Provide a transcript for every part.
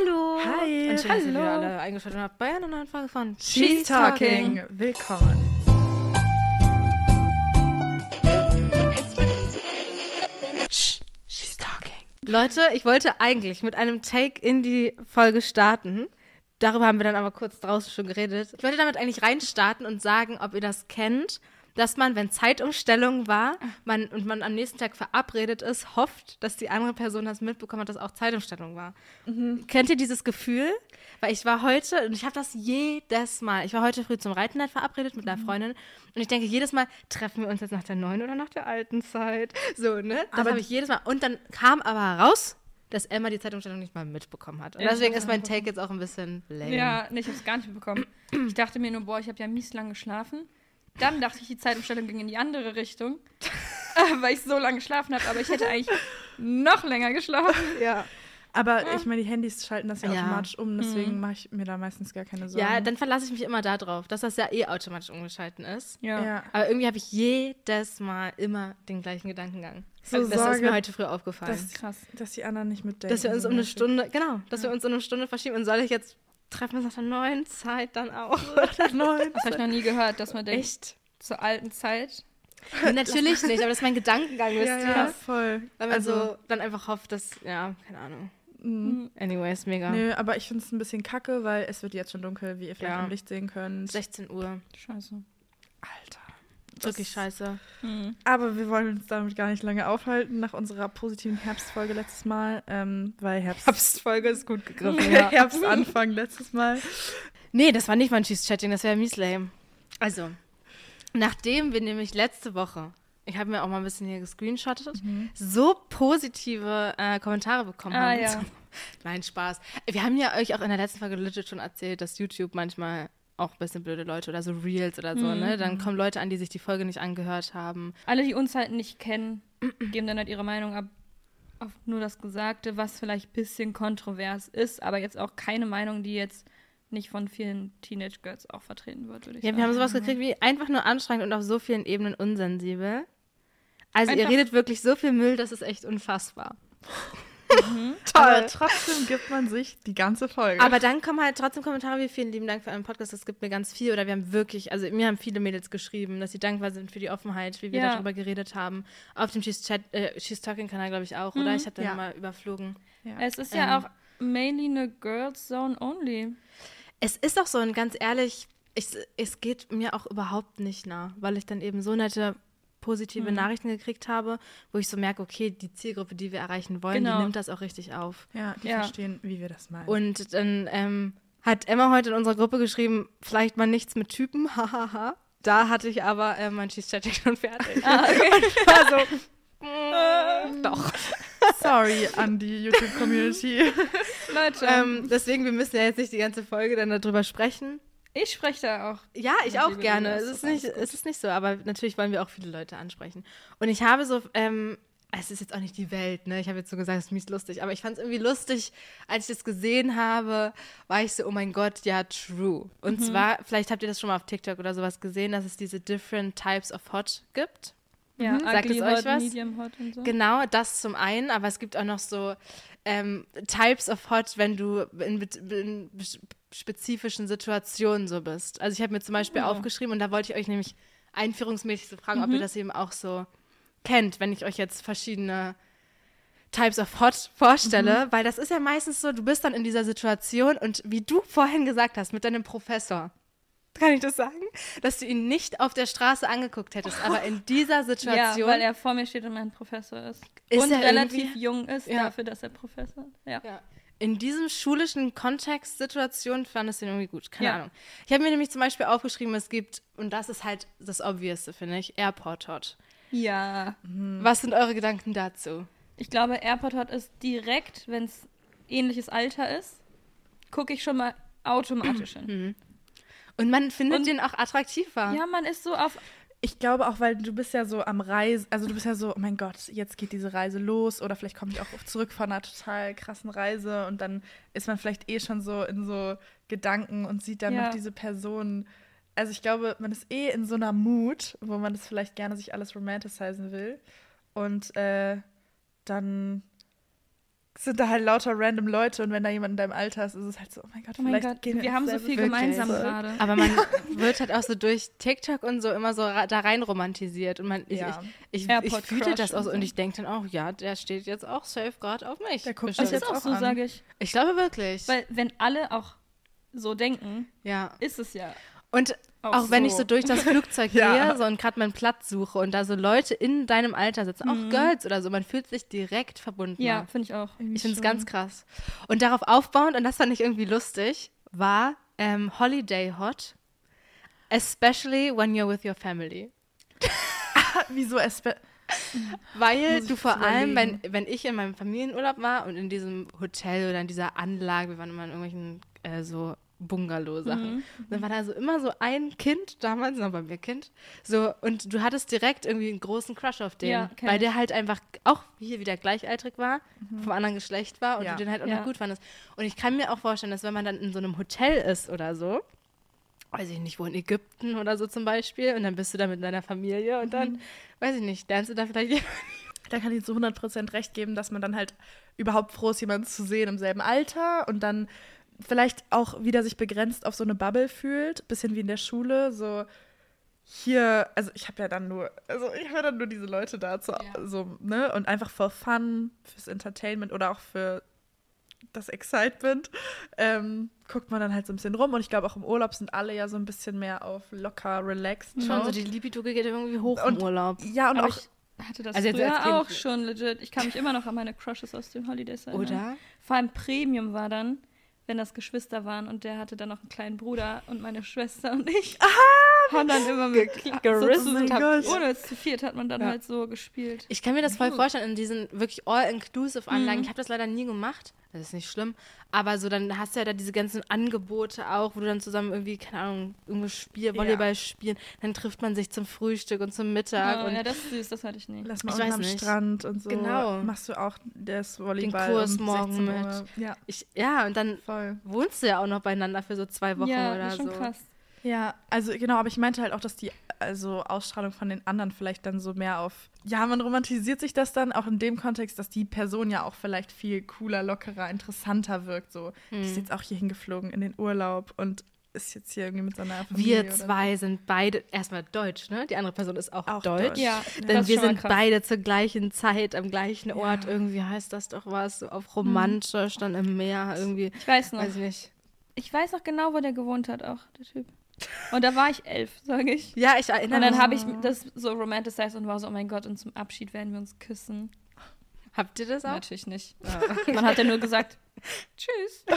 Hallo! Hi! Und schön, dass ihr wieder alle eingeschaltet habt bei einer neuen Folge von She's Talking. Willkommen. She's Talking. Leute, ich wollte eigentlich mit einem Take in die Folge starten. Darüber haben wir dann aber kurz draußen schon geredet. Ich wollte damit eigentlich reinstarten und sagen, ob ihr das kennt, dass man, wenn Zeitumstellung war man, und man am nächsten Tag verabredet ist, hofft, dass die andere Person das mitbekommen hat, dass auch Zeitumstellung war. Kennt ihr dieses Gefühl? Weil ich war heute, und ich habe das jedes Mal, ich war heute früh zum Reitennight verabredet mit einer Freundin und ich denke jedes Mal, treffen wir uns jetzt nach der neuen oder nach der alten Zeit? So, ne? Das Aber habe ich jedes Mal. Und dann kam aber raus, dass Emma die Zeitumstellung nicht mal mitbekommen hat. Und Ja, deswegen ist mein Take jetzt auch ein bisschen lame. Ja, nee, ich hab's gar nicht mitbekommen. Ich dachte mir nur, boah, ich habe ja mies lang geschlafen. Dann dachte ich, die Zeitumstellung ging in die andere Richtung, äh, weil ich so lange geschlafen habe. Aber ich hätte eigentlich noch länger geschlafen. ja. Aber ich meine, die Handys schalten das ja, Ja. automatisch um, deswegen mache ich mir da meistens gar keine Sorgen. Ja, dann verlasse ich mich immer darauf, dass das ja eh automatisch umgeschalten ist. Ja. Ja. Aber irgendwie habe ich jedes Mal immer den gleichen Gedankengang. So das ist Sorge, mir heute früh aufgefallen. dass, Krass. dass die anderen nicht mitdenken. dass wir uns um eine. Stunde, genau, dass wir uns um eine Stunde verschieben. Und soll ich jetzt treffen wir uns nach der neuen Zeit dann auch? Das habe ich noch nie gehört, dass man denkt, Echt? zur alten Zeit. Natürlich nicht, aber das ist mein Gedankengang, wisst Ja, ihr? ja, voll. Weil man Also, so dann einfach hofft, dass, ja, keine Ahnung. mh. Anyways, mega. Nö, aber ich finde es ein bisschen kacke, weil es wird jetzt schon dunkel, wie ihr vielleicht Ja. am Licht sehen könnt. 16 Uhr. Scheiße. Alter. Wirklich scheiße. Hm. Aber wir wollen uns damit gar nicht lange aufhalten, nach unserer positiven Herbstfolge letztes Mal, ähm, weil Herbst, Herbstfolge ist gut gegriffen, ja. Herbstanfang letztes Mal. Nee, das war nicht mein Cheese-Chatting, das wäre mies lame. Also, nachdem wir nämlich letzte Woche, ich habe mir auch mal ein bisschen hier gescreenshottet, so positive äh, Kommentare bekommen Ah, haben. ja. Nein, Spaß. Wir haben ja euch auch in der letzten Folge legit schon erzählt, dass YouTube manchmal auch ein bisschen blöde Leute oder so Reels oder so, ne? Dann kommen Leute an, die sich die Folge nicht angehört haben. Alle, die uns halt nicht kennen, geben dann halt ihre Meinung ab auf nur das Gesagte, was vielleicht ein bisschen kontrovers ist, aber jetzt auch keine Meinung, die jetzt nicht von vielen Teenage Girls auch vertreten wird, würde ich Ja, sagen. wir haben sowas gekriegt wie einfach nur anstrengend und auf so vielen Ebenen unsensibel. Also ihr Einfach- redet wirklich so viel Müll, das ist echt unfassbar. Aber trotzdem gibt man sich die ganze Folge. Aber dann kommen halt trotzdem Kommentare wie vielen lieben Dank für euren Podcast, das gibt mir ganz viel. Oder wir haben wirklich, also mir haben viele Mädels geschrieben, dass sie dankbar sind für die Offenheit, wie wir Ja. darüber geredet haben. Auf dem She's, Chat, äh, She's Talking Kanal, glaube ich, auch, oder? Ich hatte Ja. mal überflogen. ja. Es ist ja Ähm. auch mainly eine Girls Zone only. Es ist auch so, und ganz ehrlich, ich, es geht mir auch überhaupt nicht nah, weil ich dann eben so nette positive Nachrichten gekriegt habe, wo ich so merke, okay, die Zielgruppe, die wir erreichen wollen, Genau. die nimmt das auch richtig auf. ja, die Ja. verstehen, wie wir das meinen. Und dann ähm, hat Emma heute in unserer Gruppe geschrieben, vielleicht mal nichts mit Typen, hahaha. Da hatte ich aber äh, mein Cheese-Chatting schon fertig. Ah, okay. Und war so, mm, doch. Sorry an die YouTube-Community. Leute, Ähm, deswegen, wir müssen ja jetzt nicht die ganze Folge dann darüber sprechen. Ich spreche da auch. Ja, ich auch gerne. Es ist, nicht, es ist nicht so, aber natürlich wollen wir auch viele Leute ansprechen. Und ich habe so, ähm, es ist jetzt auch nicht die Welt, ne? Ich habe jetzt so gesagt, es ist mies lustig, aber ich fand es irgendwie lustig, als ich das gesehen habe, war ich so, oh mein Gott, ja, true. Und zwar, vielleicht habt ihr das schon mal auf TikTok oder sowas gesehen, dass es diese different types of hot gibt. Ja, Mhm. Sagt es euch was? medium hot und so. Genau, das zum einen, aber es gibt auch noch so ähm, Types of Hot, wenn du in, in spezifischen Situationen so bist. Also ich habe mir zum Beispiel Oh. aufgeschrieben und da wollte ich euch nämlich einführungsmäßig so fragen, ob ihr das eben auch so kennt, wenn ich euch jetzt verschiedene Types of Hot vorstelle, weil das ist ja meistens so, du bist dann in dieser Situation und wie du vorhin gesagt hast mit deinem Professor, kann ich das sagen, dass du ihn nicht auf der Straße angeguckt hättest, aber in dieser Ja, Situation weil er vor mir steht und mein Professor ist. Ist und er relativ irgendwie- jung ist Ja. dafür, dass er Professor ist. Ja. Ja. In diesem schulischen Kontext-Situation fand es den irgendwie gut. Keine Ja. Ahnung. Ich habe mir nämlich zum Beispiel aufgeschrieben, es gibt, und das ist halt das Obviousste, finde ich, Airport Hot. ja. Was sind eure Gedanken dazu? Ich glaube, Airport Hot ist direkt, wenn es ähnliches Alter ist, gucke ich schon mal automatisch hin. Und man findet Und- den auch attraktiver. Ja, man ist so auf. Ich glaube auch, weil du bist ja so am Reisen, also du bist ja so, oh mein Gott, jetzt geht diese Reise los oder vielleicht komme ich auch zurück von einer total krassen Reise und dann ist man vielleicht eh schon so in so Gedanken und sieht dann Ja. noch diese Person. Also ich glaube, man ist eh in so einer Mut, wo man das vielleicht gerne sich alles romanticizen will und äh, dann sind da halt lauter random Leute und wenn da jemand in deinem Alter ist, ist es halt so, oh mein Gott, Oh mein vielleicht Gott, gehen wir haben so viel gemeinsam gerade. Aber man wird halt auch so durch TikTok und so immer so ra- da rein romantisiert. Und man, ich, Ja. ich, ich, ich fühle das auch und so. Und ich denke dann auch, ja, der steht jetzt auch safe gerade auf mich. Der guckt das jetzt auch auch so, an. sage ich. Ich glaube wirklich. Weil wenn alle auch so denken, ja. ist es ja Und auch, auch wenn ich so durch das Flugzeug Ja. gehe so und gerade meinen Platz suche und da so Leute in deinem Alter sitzen, auch Girls oder so, man fühlt sich direkt verbunden. Ja, finde ich auch. Irgendwie Ich finde es ganz krass. Und darauf aufbauend, und das fand ich irgendwie lustig, war ähm, Holiday Hot. Especially when you're with your family. Wieso Espe Weil du vor allem, wenn, wenn ich in meinem Familienurlaub war und in diesem Hotel oder in dieser Anlage, wir waren immer in irgendwelchen äh, so Bungalow-Sachen, Mhm. dann war da so immer so ein Kind, damals noch bei mir Kind, so und du hattest direkt irgendwie einen großen Crush auf den, Ja, weil der halt einfach auch hier wieder gleichaltrig war, vom anderen Geschlecht war und Ja. du den halt auch Ja. noch gut fandest. Und ich kann mir auch vorstellen, dass wenn man dann in so einem Hotel ist oder so, weiß ich nicht, wo in Ägypten oder so zum Beispiel, und dann bist du da mit deiner Familie und dann, weiß ich nicht, lernst du da vielleicht jemanden da kann ich zu 100% recht geben, dass man dann halt überhaupt froh ist, jemanden zu sehen im selben Alter und dann vielleicht auch wieder sich begrenzt auf so eine Bubble fühlt, bisschen wie in der Schule, so hier, also ich habe ja dann nur, also ich habe ja dann nur diese Leute da, zu, so, ne, und einfach for fun, fürs Entertainment oder auch für das Excitement, ähm, guckt man dann halt so ein bisschen rum und ich glaube auch im Urlaub sind alle ja so ein bisschen mehr auf locker, relaxed. Schon so, die Libido geht irgendwie hoch Und- im Urlaub. ja, und Aber auch ich hatte das Also als früher auch schon legit. Ich kann mich immer noch an meine Crushes aus dem Holiday erinnern. Oder? Vor allem Premium war dann, wenn das Geschwister waren und der hatte dann noch einen kleinen Bruder und meine Schwester und ich haben dann immer mit Ge- so gerissen Oh Gott. ohne zu viert hat man dann Ja. halt so gespielt. Ich kann mir das voll vorstellen, in diesen wirklich all-inclusive-Anlagen. Mhm. Ich habe das leider nie gemacht. Das ist nicht schlimm. Aber so, dann hast du ja da diese ganzen Angebote auch, wo du dann zusammen irgendwie, keine Ahnung, irgendwo spiel, Ja. Volleyball spielen. Dann trifft man sich zum Frühstück und zum Mittag. Oh, und ja, das ist süß, das hatte ich nie. Lass mal Ich weiß am nicht. Strand und so. Genau. Machst du auch das Volleyball Kurs um morgen 16 mit. Ja, ich, ja, und dann voll. wohnst du ja auch noch beieinander für so zwei Wochen ja, oder das ist schon so. krass. Ja, also genau, aber ich meinte halt auch, dass die also Ausstrahlung von den anderen vielleicht dann so mehr auf. Ja, man romantisiert sich das dann auch in dem Kontext, dass die Person ja auch vielleicht viel cooler, lockerer, interessanter wirkt. So, die Hm. ist jetzt auch hier hingeflogen in den Urlaub und ist jetzt hier irgendwie mit seiner Familie. Wir oder zwei sind beide erstmal deutsch, ne? Die andere Person ist auch, Auch deutsch. deutsch. Ja, Denn das ist wir sind krass. beide zur gleichen Zeit am gleichen Ort. Ja. Irgendwie heißt das doch was, so auf romantisch, dann im Meer irgendwie. Ich weiß noch. Weiß ich nicht. Ich weiß noch genau, wo der gewohnt hat, auch, der Typ. Und da war ich elf, sage ich. Ja, ich erinnere Und dann mich. habe ich das so romanticized und war so, oh mein Gott, und zum Abschied werden wir uns küssen. Habt ihr das auch? Natürlich nicht. Man hat ja nur gesagt, tschüss.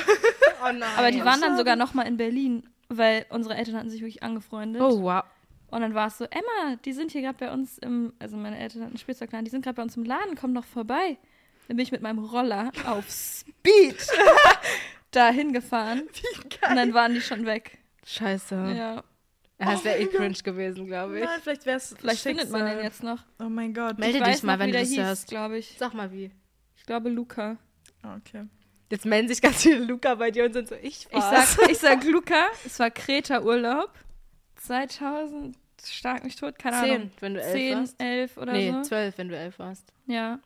Oh nein. Aber die waren dann sogar noch mal in Berlin, weil unsere Eltern hatten sich wirklich angefreundet. Oh, wow. Und dann war es so, Emma, die sind hier gerade bei uns im, also meine Eltern hatten einen Spielzeugladen, die sind gerade bei uns im Laden, komm doch vorbei. Dann bin ich mit meinem Roller auf Speed dahin gefahren. Und dann waren die schon weg. Scheiße. Ja. Ja, das wäre eh mein Gott. cringe gewesen, glaube ich. Nein, vielleicht wäre es. Vielleicht findet man den jetzt noch. Oh mein Gott. Melde ich dich weiß mal, noch, wenn du das hieß, hörst. glaube ich. Sag mal wie. Ich glaube Luca. Okay. Jetzt melden sich ganz viele Luca bei dir und sind so, ich Ich war's. sag, ich sag Luca, es war Kreta-Urlaub. 2000, stark mich tot, keine Ahnung. Zehn, wenn du elf 10, warst. 11 oder nee, so. zwölf, wenn du elf warst. Ja.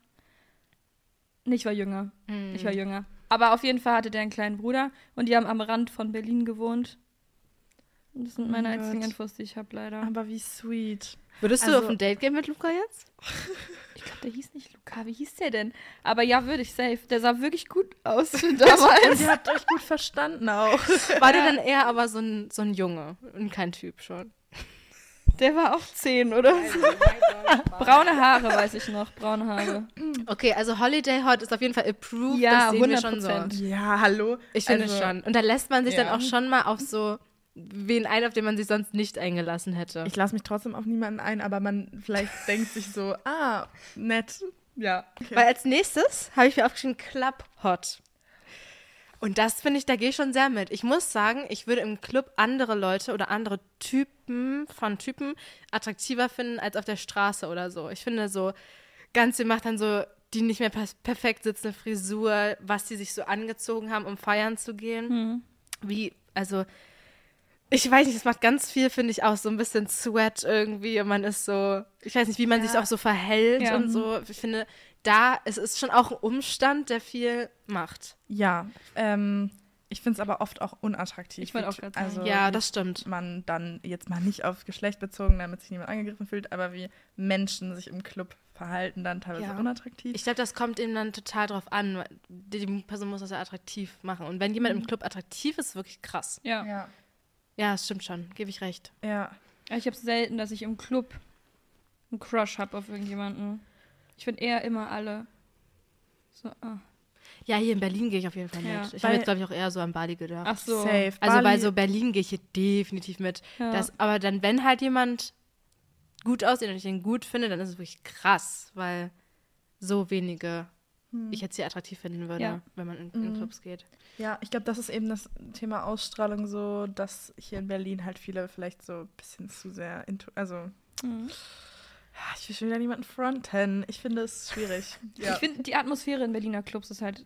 Nee, ich war jünger. Hm. Ich war jünger. Aber auf jeden Fall hatte der einen kleinen Bruder und die haben am Rand von Berlin gewohnt. Das sind Oh meine mein einzigen Gott. Infos, die ich habe, leider. Aber wie sweet. Würdest du Also- auf ein Date gehen mit Luca jetzt? Ich glaube, der hieß nicht Luca. Wie hieß der denn? Aber ja, würde ich safe. Der sah wirklich gut aus damals. Und ihr habt euch gut verstanden auch. War der dann eher aber so ein, so ein Junge und kein Typ schon? der war auch 10, oder? Braune Haare, weiß ich noch. Braune Haare. Okay, also Holiday Hot ist auf jeden Fall approved. Ja, das sehen wir schon so. 100%. Ja, hallo. Ich finde Also, schon. Und da lässt man sich Ja. dann auch schon mal auf so wen ein, auf den man sich sonst nicht eingelassen hätte. Ich lasse mich trotzdem auf niemanden ein, aber man vielleicht denkt sich so, ah, nett. Ja. Okay. Weil als nächstes habe ich mir aufgeschrieben Club Hot. Und das finde ich, da gehe ich schon sehr mit. Ich muss sagen, ich würde im Club andere Leute oder andere Typen von Typen attraktiver finden als auf der Straße oder so. Ich finde so, ganz ihr macht dann so die nicht mehr per perfekt sitzende Frisur, was die sich so angezogen haben, um feiern zu gehen. Hm. Wie, also, ich weiß nicht, es macht ganz viel, finde ich, auch so ein bisschen Sweat irgendwie und man ist so, ich weiß nicht, wie man Ja. sich auch so verhält Ja. und so. Ich finde, da, es ist schon auch ein Umstand, der viel macht. Ja, ähm, ich finde es aber oft auch unattraktiv. Ich wollte auch sagen. also, ja, wie das stimmt. man dann jetzt mal nicht auf Geschlecht bezogen, damit sich niemand angegriffen fühlt, aber wie Menschen sich im Club verhalten, dann teilweise Ja. unattraktiv. Ich glaube, das kommt eben dann total drauf an. Die, die Person muss das ja attraktiv machen. Und wenn jemand im Club attraktiv ist, ist wirklich krass. Ja. Ja, das stimmt schon. Gebe ich recht. ja. Ich habe selten, dass ich im Club einen Crush habe auf irgendjemanden. Ich finde eher immer alle. So, ah. Ja, hier in Berlin gehe ich auf jeden Fall mit. Ja. Ich Weil- habe jetzt, glaube ich, auch eher so an Bali gedacht. Ach so. Safe. Also bei Bali- so Berlin gehe ich hier definitiv mit. Ja. Das, aber dann, wenn halt jemand gut aussieht und ich ihn gut finde, dann ist es wirklich krass, weil so wenige ich jetzt hier attraktiv finden würde, Ja. wenn man in, in Mhm. Clubs geht. Ja, ich glaube, das ist eben das Thema Ausstrahlung so, dass hier in Berlin halt viele vielleicht so ein bisschen zu sehr into, also Mhm. ja, ich will schon wieder niemanden fronten. Ich finde es schwierig. Ja, Ich finde, die Atmosphäre in Berliner Clubs ist halt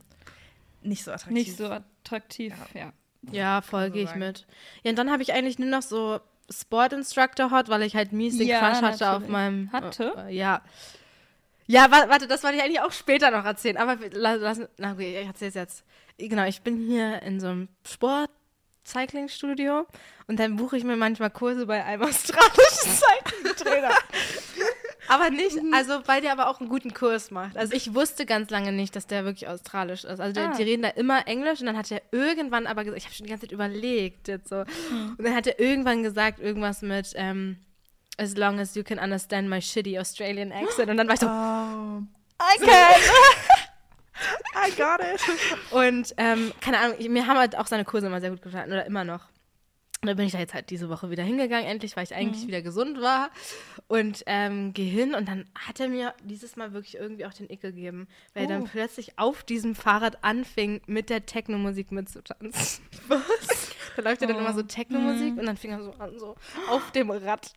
nicht so attraktiv. nicht so attraktiv. Ja. Ja, voll so gehe ich mit. Ja, und dann habe ich eigentlich nur noch so Sport Instructor Hot, weil ich halt mies den Ja, Crush hatte auf natürlich. meinem. Hatte? Äh, ja. Ja, wa warte, das wollte ich eigentlich auch später noch erzählen. Aber lassen. Na gut, ich erzähl's jetzt. Genau, ich bin hier in so einem Sport-Cycling-Studio und dann buche ich mir manchmal Kurse bei einem australischen Cycling-Trainer. aber nicht, also weil der aber auch einen guten Kurs macht. Also ich wusste ganz lange nicht, dass der wirklich australisch ist. Also der, Ah. die reden da immer Englisch und dann hat er irgendwann aber gesagt, ich habe schon die ganze Zeit überlegt jetzt so. Und dann hat er irgendwann gesagt, irgendwas mit ähm, As long as you can understand my shitty Australian accent. Und dann war ich so, Oh, I can! I got it. Und ähm, keine Ahnung, mir haben halt auch seine Kurse immer sehr gut gefallen oder immer noch. Und dann bin ich da jetzt halt diese Woche wieder hingegangen, endlich, weil ich eigentlich wieder gesund war. Und ähm, gehe hin und dann hat er mir dieses Mal wirklich irgendwie auch den Ick gegeben, weil er dann Oh. plötzlich auf diesem Fahrrad anfing, mit der Techno-Musik mitzutanzen. Was? Da läuft ja dann immer so Techno-Musik und dann fing er so an, so auf dem Rad.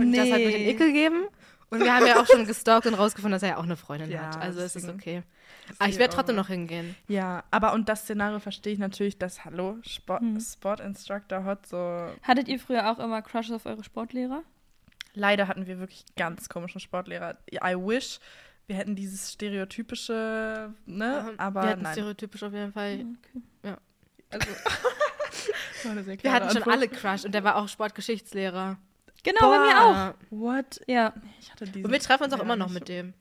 Und das hat mir den Nee. Ick gegeben. Und wir haben ja auch schon gestalkt und rausgefunden, dass er ja auch eine Freundin Ja, hat. Also es ist okay. Aber ich werde trotzdem noch hingehen. Ja, aber und das Szenario verstehe ich natürlich, dass, hallo, Sport, Hm. Sport Instructor Hot, so. Hattet ihr früher auch immer Crushes auf eure Sportlehrer? Leider hatten wir wirklich ganz komischen Sportlehrer. I wish, wir hätten dieses stereotypische, ne, aber wir hatten nein. stereotypisch auf jeden Fall. Okay. Also, eine sehr Wir hatten schon Antwort. alle Crush und der war auch Sportgeschichtslehrer. Genau, bei mir auch. What? Ja. Ich hatte diesen Und wir treffen uns auch immer noch mit dem.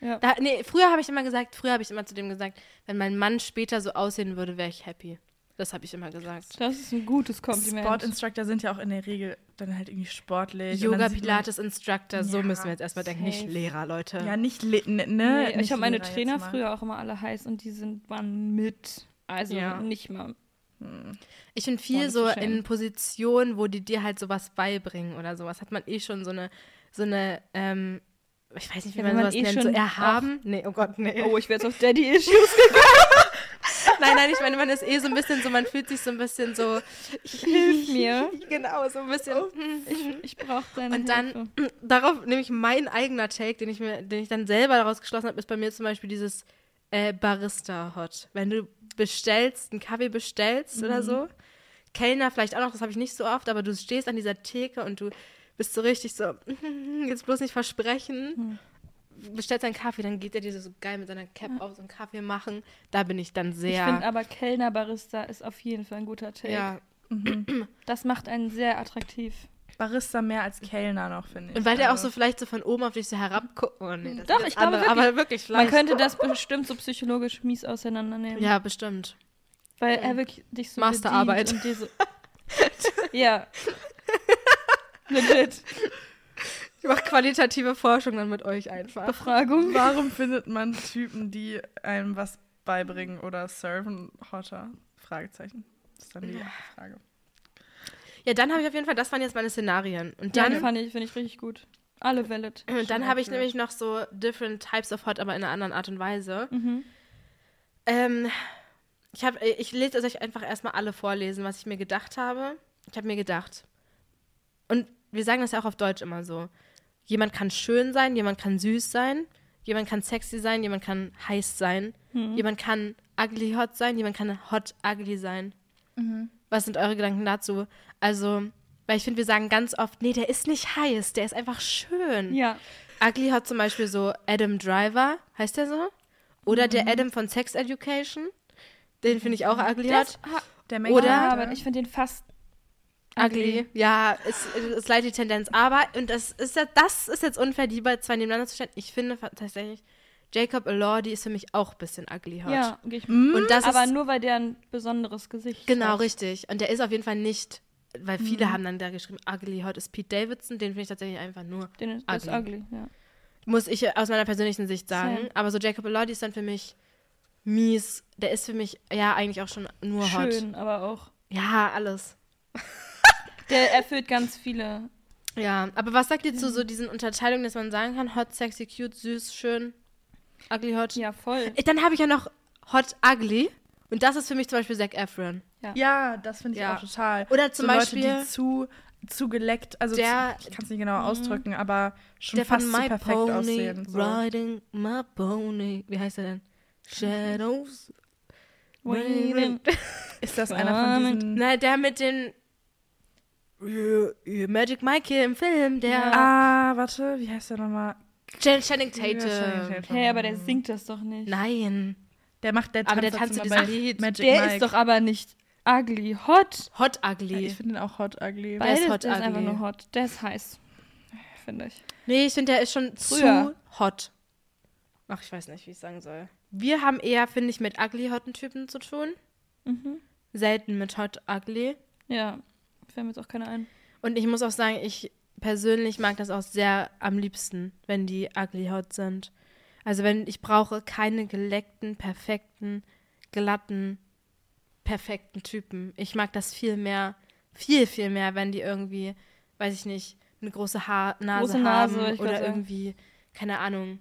ja. Da, nee, früher habe ich immer gesagt, früher habe ich immer zu dem gesagt, wenn mein Mann später so aussehen würde, wäre ich happy. Das habe ich immer gesagt. Das ist ein gutes Kompliment. Sport Instructor sind ja auch in der Regel dann halt irgendwie sportlich. Yoga, Pilates, Instructor, so Ja, müssen wir jetzt erstmal denken, nicht. Lehrer, Leute. Ja, nicht, ne, ne, Nee, nicht ich habe meine Trainer früher auch immer alle heiß und die sind waren mit. Also Ja. nicht mal. Ich finde viel nicht so in Positionen, wo die dir halt sowas beibringen oder sowas, hat man eh schon so eine, so eine, ähm, ich weiß nicht, wie Ja, man man sowas eh nennt, so erhaben. Nee, oh Gott, nee. Oh, ich werde jetzt auf Daddy Issues. Nein, nein, ich meine, man ist eh so ein bisschen so, man fühlt sich so ein bisschen so, Hilf mir. genau, so ein bisschen. Ich, ich brauche deine Und dann, Hilfe. darauf nämlich mein eigener Take, den ich mir, den ich dann selber daraus geschlossen habe, ist bei mir zum Beispiel dieses äh, Barista-Hot. Wenn du bestellst, einen Kaffee bestellst oder so, Kellner vielleicht auch noch, das habe ich nicht so oft, aber du stehst an dieser Theke und du bist so richtig so, jetzt bloß nicht versprechen. Bestellst einen Kaffee, dann geht er dir so geil mit seiner Cap auf so einen Kaffee machen. Da bin ich dann Ich sehr. finde aber Kellner Barista ist auf jeden Fall ein guter Take. ja, Das macht einen sehr attraktiv. Barista mehr als Kellner noch, finde ich. Und weil der auch Also, so vielleicht so von oben auf dich so herabguckt. Oh nee, das Doch, ich glaube aber wirklich Man könnte das bestimmt so psychologisch mies auseinandernehmen. Ja, bestimmt. Weil er wirklich dich so Masterarbeit. und dir so Ja. Legit. Ich mache qualitative Forschung dann mit euch einfach. Befragung. Warum findet man Typen, die einem was beibringen oder serven, hotter? Fragezeichen. Das ist dann die Frage. Ja, dann habe ich auf jeden Fall, das waren jetzt meine Szenarien. Und Ja, dann, die fand ich, finde ich richtig gut. Alle valid. und dann habe ich Schön. nämlich noch so different types of hot, aber in einer anderen Art und Weise. Mhm. Ähm, ich, hab, ich lese euch einfach erstmal alle vorlesen, was ich mir gedacht habe. Ich habe mir gedacht. Und wir sagen das ja auch auf Deutsch immer so. Jemand kann schön sein, jemand kann süß sein, jemand kann sexy sein, jemand kann heiß sein, jemand kann ugly hot sein, jemand kann hot ugly sein. Was sind eure Gedanken dazu? Also, weil ich finde, wir sagen ganz oft, nee, der ist nicht heiß, der ist einfach schön. Ja. Ugly hat zum Beispiel so Adam Driver, heißt der so? Oder der Adam von Sex Education. Den finde ich auch ugly Der hot. Der Oder- ja, aber ich finde den fast Ugly. Ja, ist, ist leider die Tendenz. Aber, und das ist ja, das ist jetzt unfair, die zwei nebeneinander zu stellen. Ich finde tatsächlich, Jacob Elordi ist für mich auch ein bisschen ugly hot. Ja, gehe ich Und das aber ist, nur weil der ein besonderes Gesicht genau, hat. richtig. Und der ist auf jeden Fall nicht, weil viele haben dann da geschrieben, ugly hot ist Pete Davidson. Den finde ich tatsächlich einfach nur, Den ist, Ugly. ugly, ja. muss ich aus meiner persönlichen Sicht sagen. Same. Aber so Jacob Elordi ist dann für mich mies. Der ist für mich, ja, eigentlich auch schon nur hot. Schön, aber auch. Ja, alles. Der erfüllt ganz viele. Ja, aber was sagt ihr zu so diesen Unterteilungen, dass man sagen kann, hot, sexy, cute, süß, schön, ugly, hot? Ja, voll. Äh, Dann habe ich ja noch hot, ugly. Und das ist für mich zum Beispiel Zac Efron. Ja, das finde ich Ja. auch total. Oder zum so Beispiel Leute, die zu, zu geleckt, also Der- zu, ich kann es nicht genau ausdrücken, aber schon der von fast zu My perfekt Pony, aussehen. So. riding my pony. Wie heißt er denn? Shadows. Waiting. Ist das einer von diesen... Nein, der mit den Magic Mike im Film, der Ah, warte, wie heißt der nochmal? Channing Ja, Channing Tatum. Hey, aber der singt das doch nicht. Nein. Der macht der Aber der tanzt dazu diesem Lied. Magic Der Mike. ist doch aber nicht ugly. Hot. Hot Ja, ugly. Ich finde den auch hot ugly. Bei- ist Beides, hot der ist ugly. einfach nur hot. Der ist heiß. Finde ich. Nee, ich finde, der ist schon Früher. zu hot. Ach, ich weiß nicht, wie ich sagen soll. Wir haben eher, finde ich, mit ugly hotten Typen zu tun. Mhm. Selten mit hot ugly. Ja. Fällt mir jetzt auch keine ein. Und ich muss auch sagen, ich persönlich mag das auch sehr am liebsten, wenn die ugly hot sind. Also wenn ich brauche keine geleckten, perfekten, glatten, perfekten Typen. Ich mag das viel mehr, viel, viel mehr, wenn die irgendwie, weiß ich nicht, eine große Haar Nase Große Nase, haben oder irgendwie, keine Ahnung,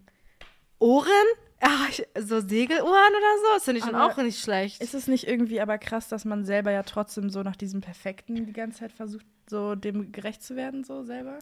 Ohren? Ah, ich, so Segelohren oder so, das finde ich schon Aber auch nicht schlecht. Ist es nicht irgendwie aber krass, dass man selber ja trotzdem so nach diesem Perfekten die ganze Zeit versucht, so dem gerecht zu werden, so selber?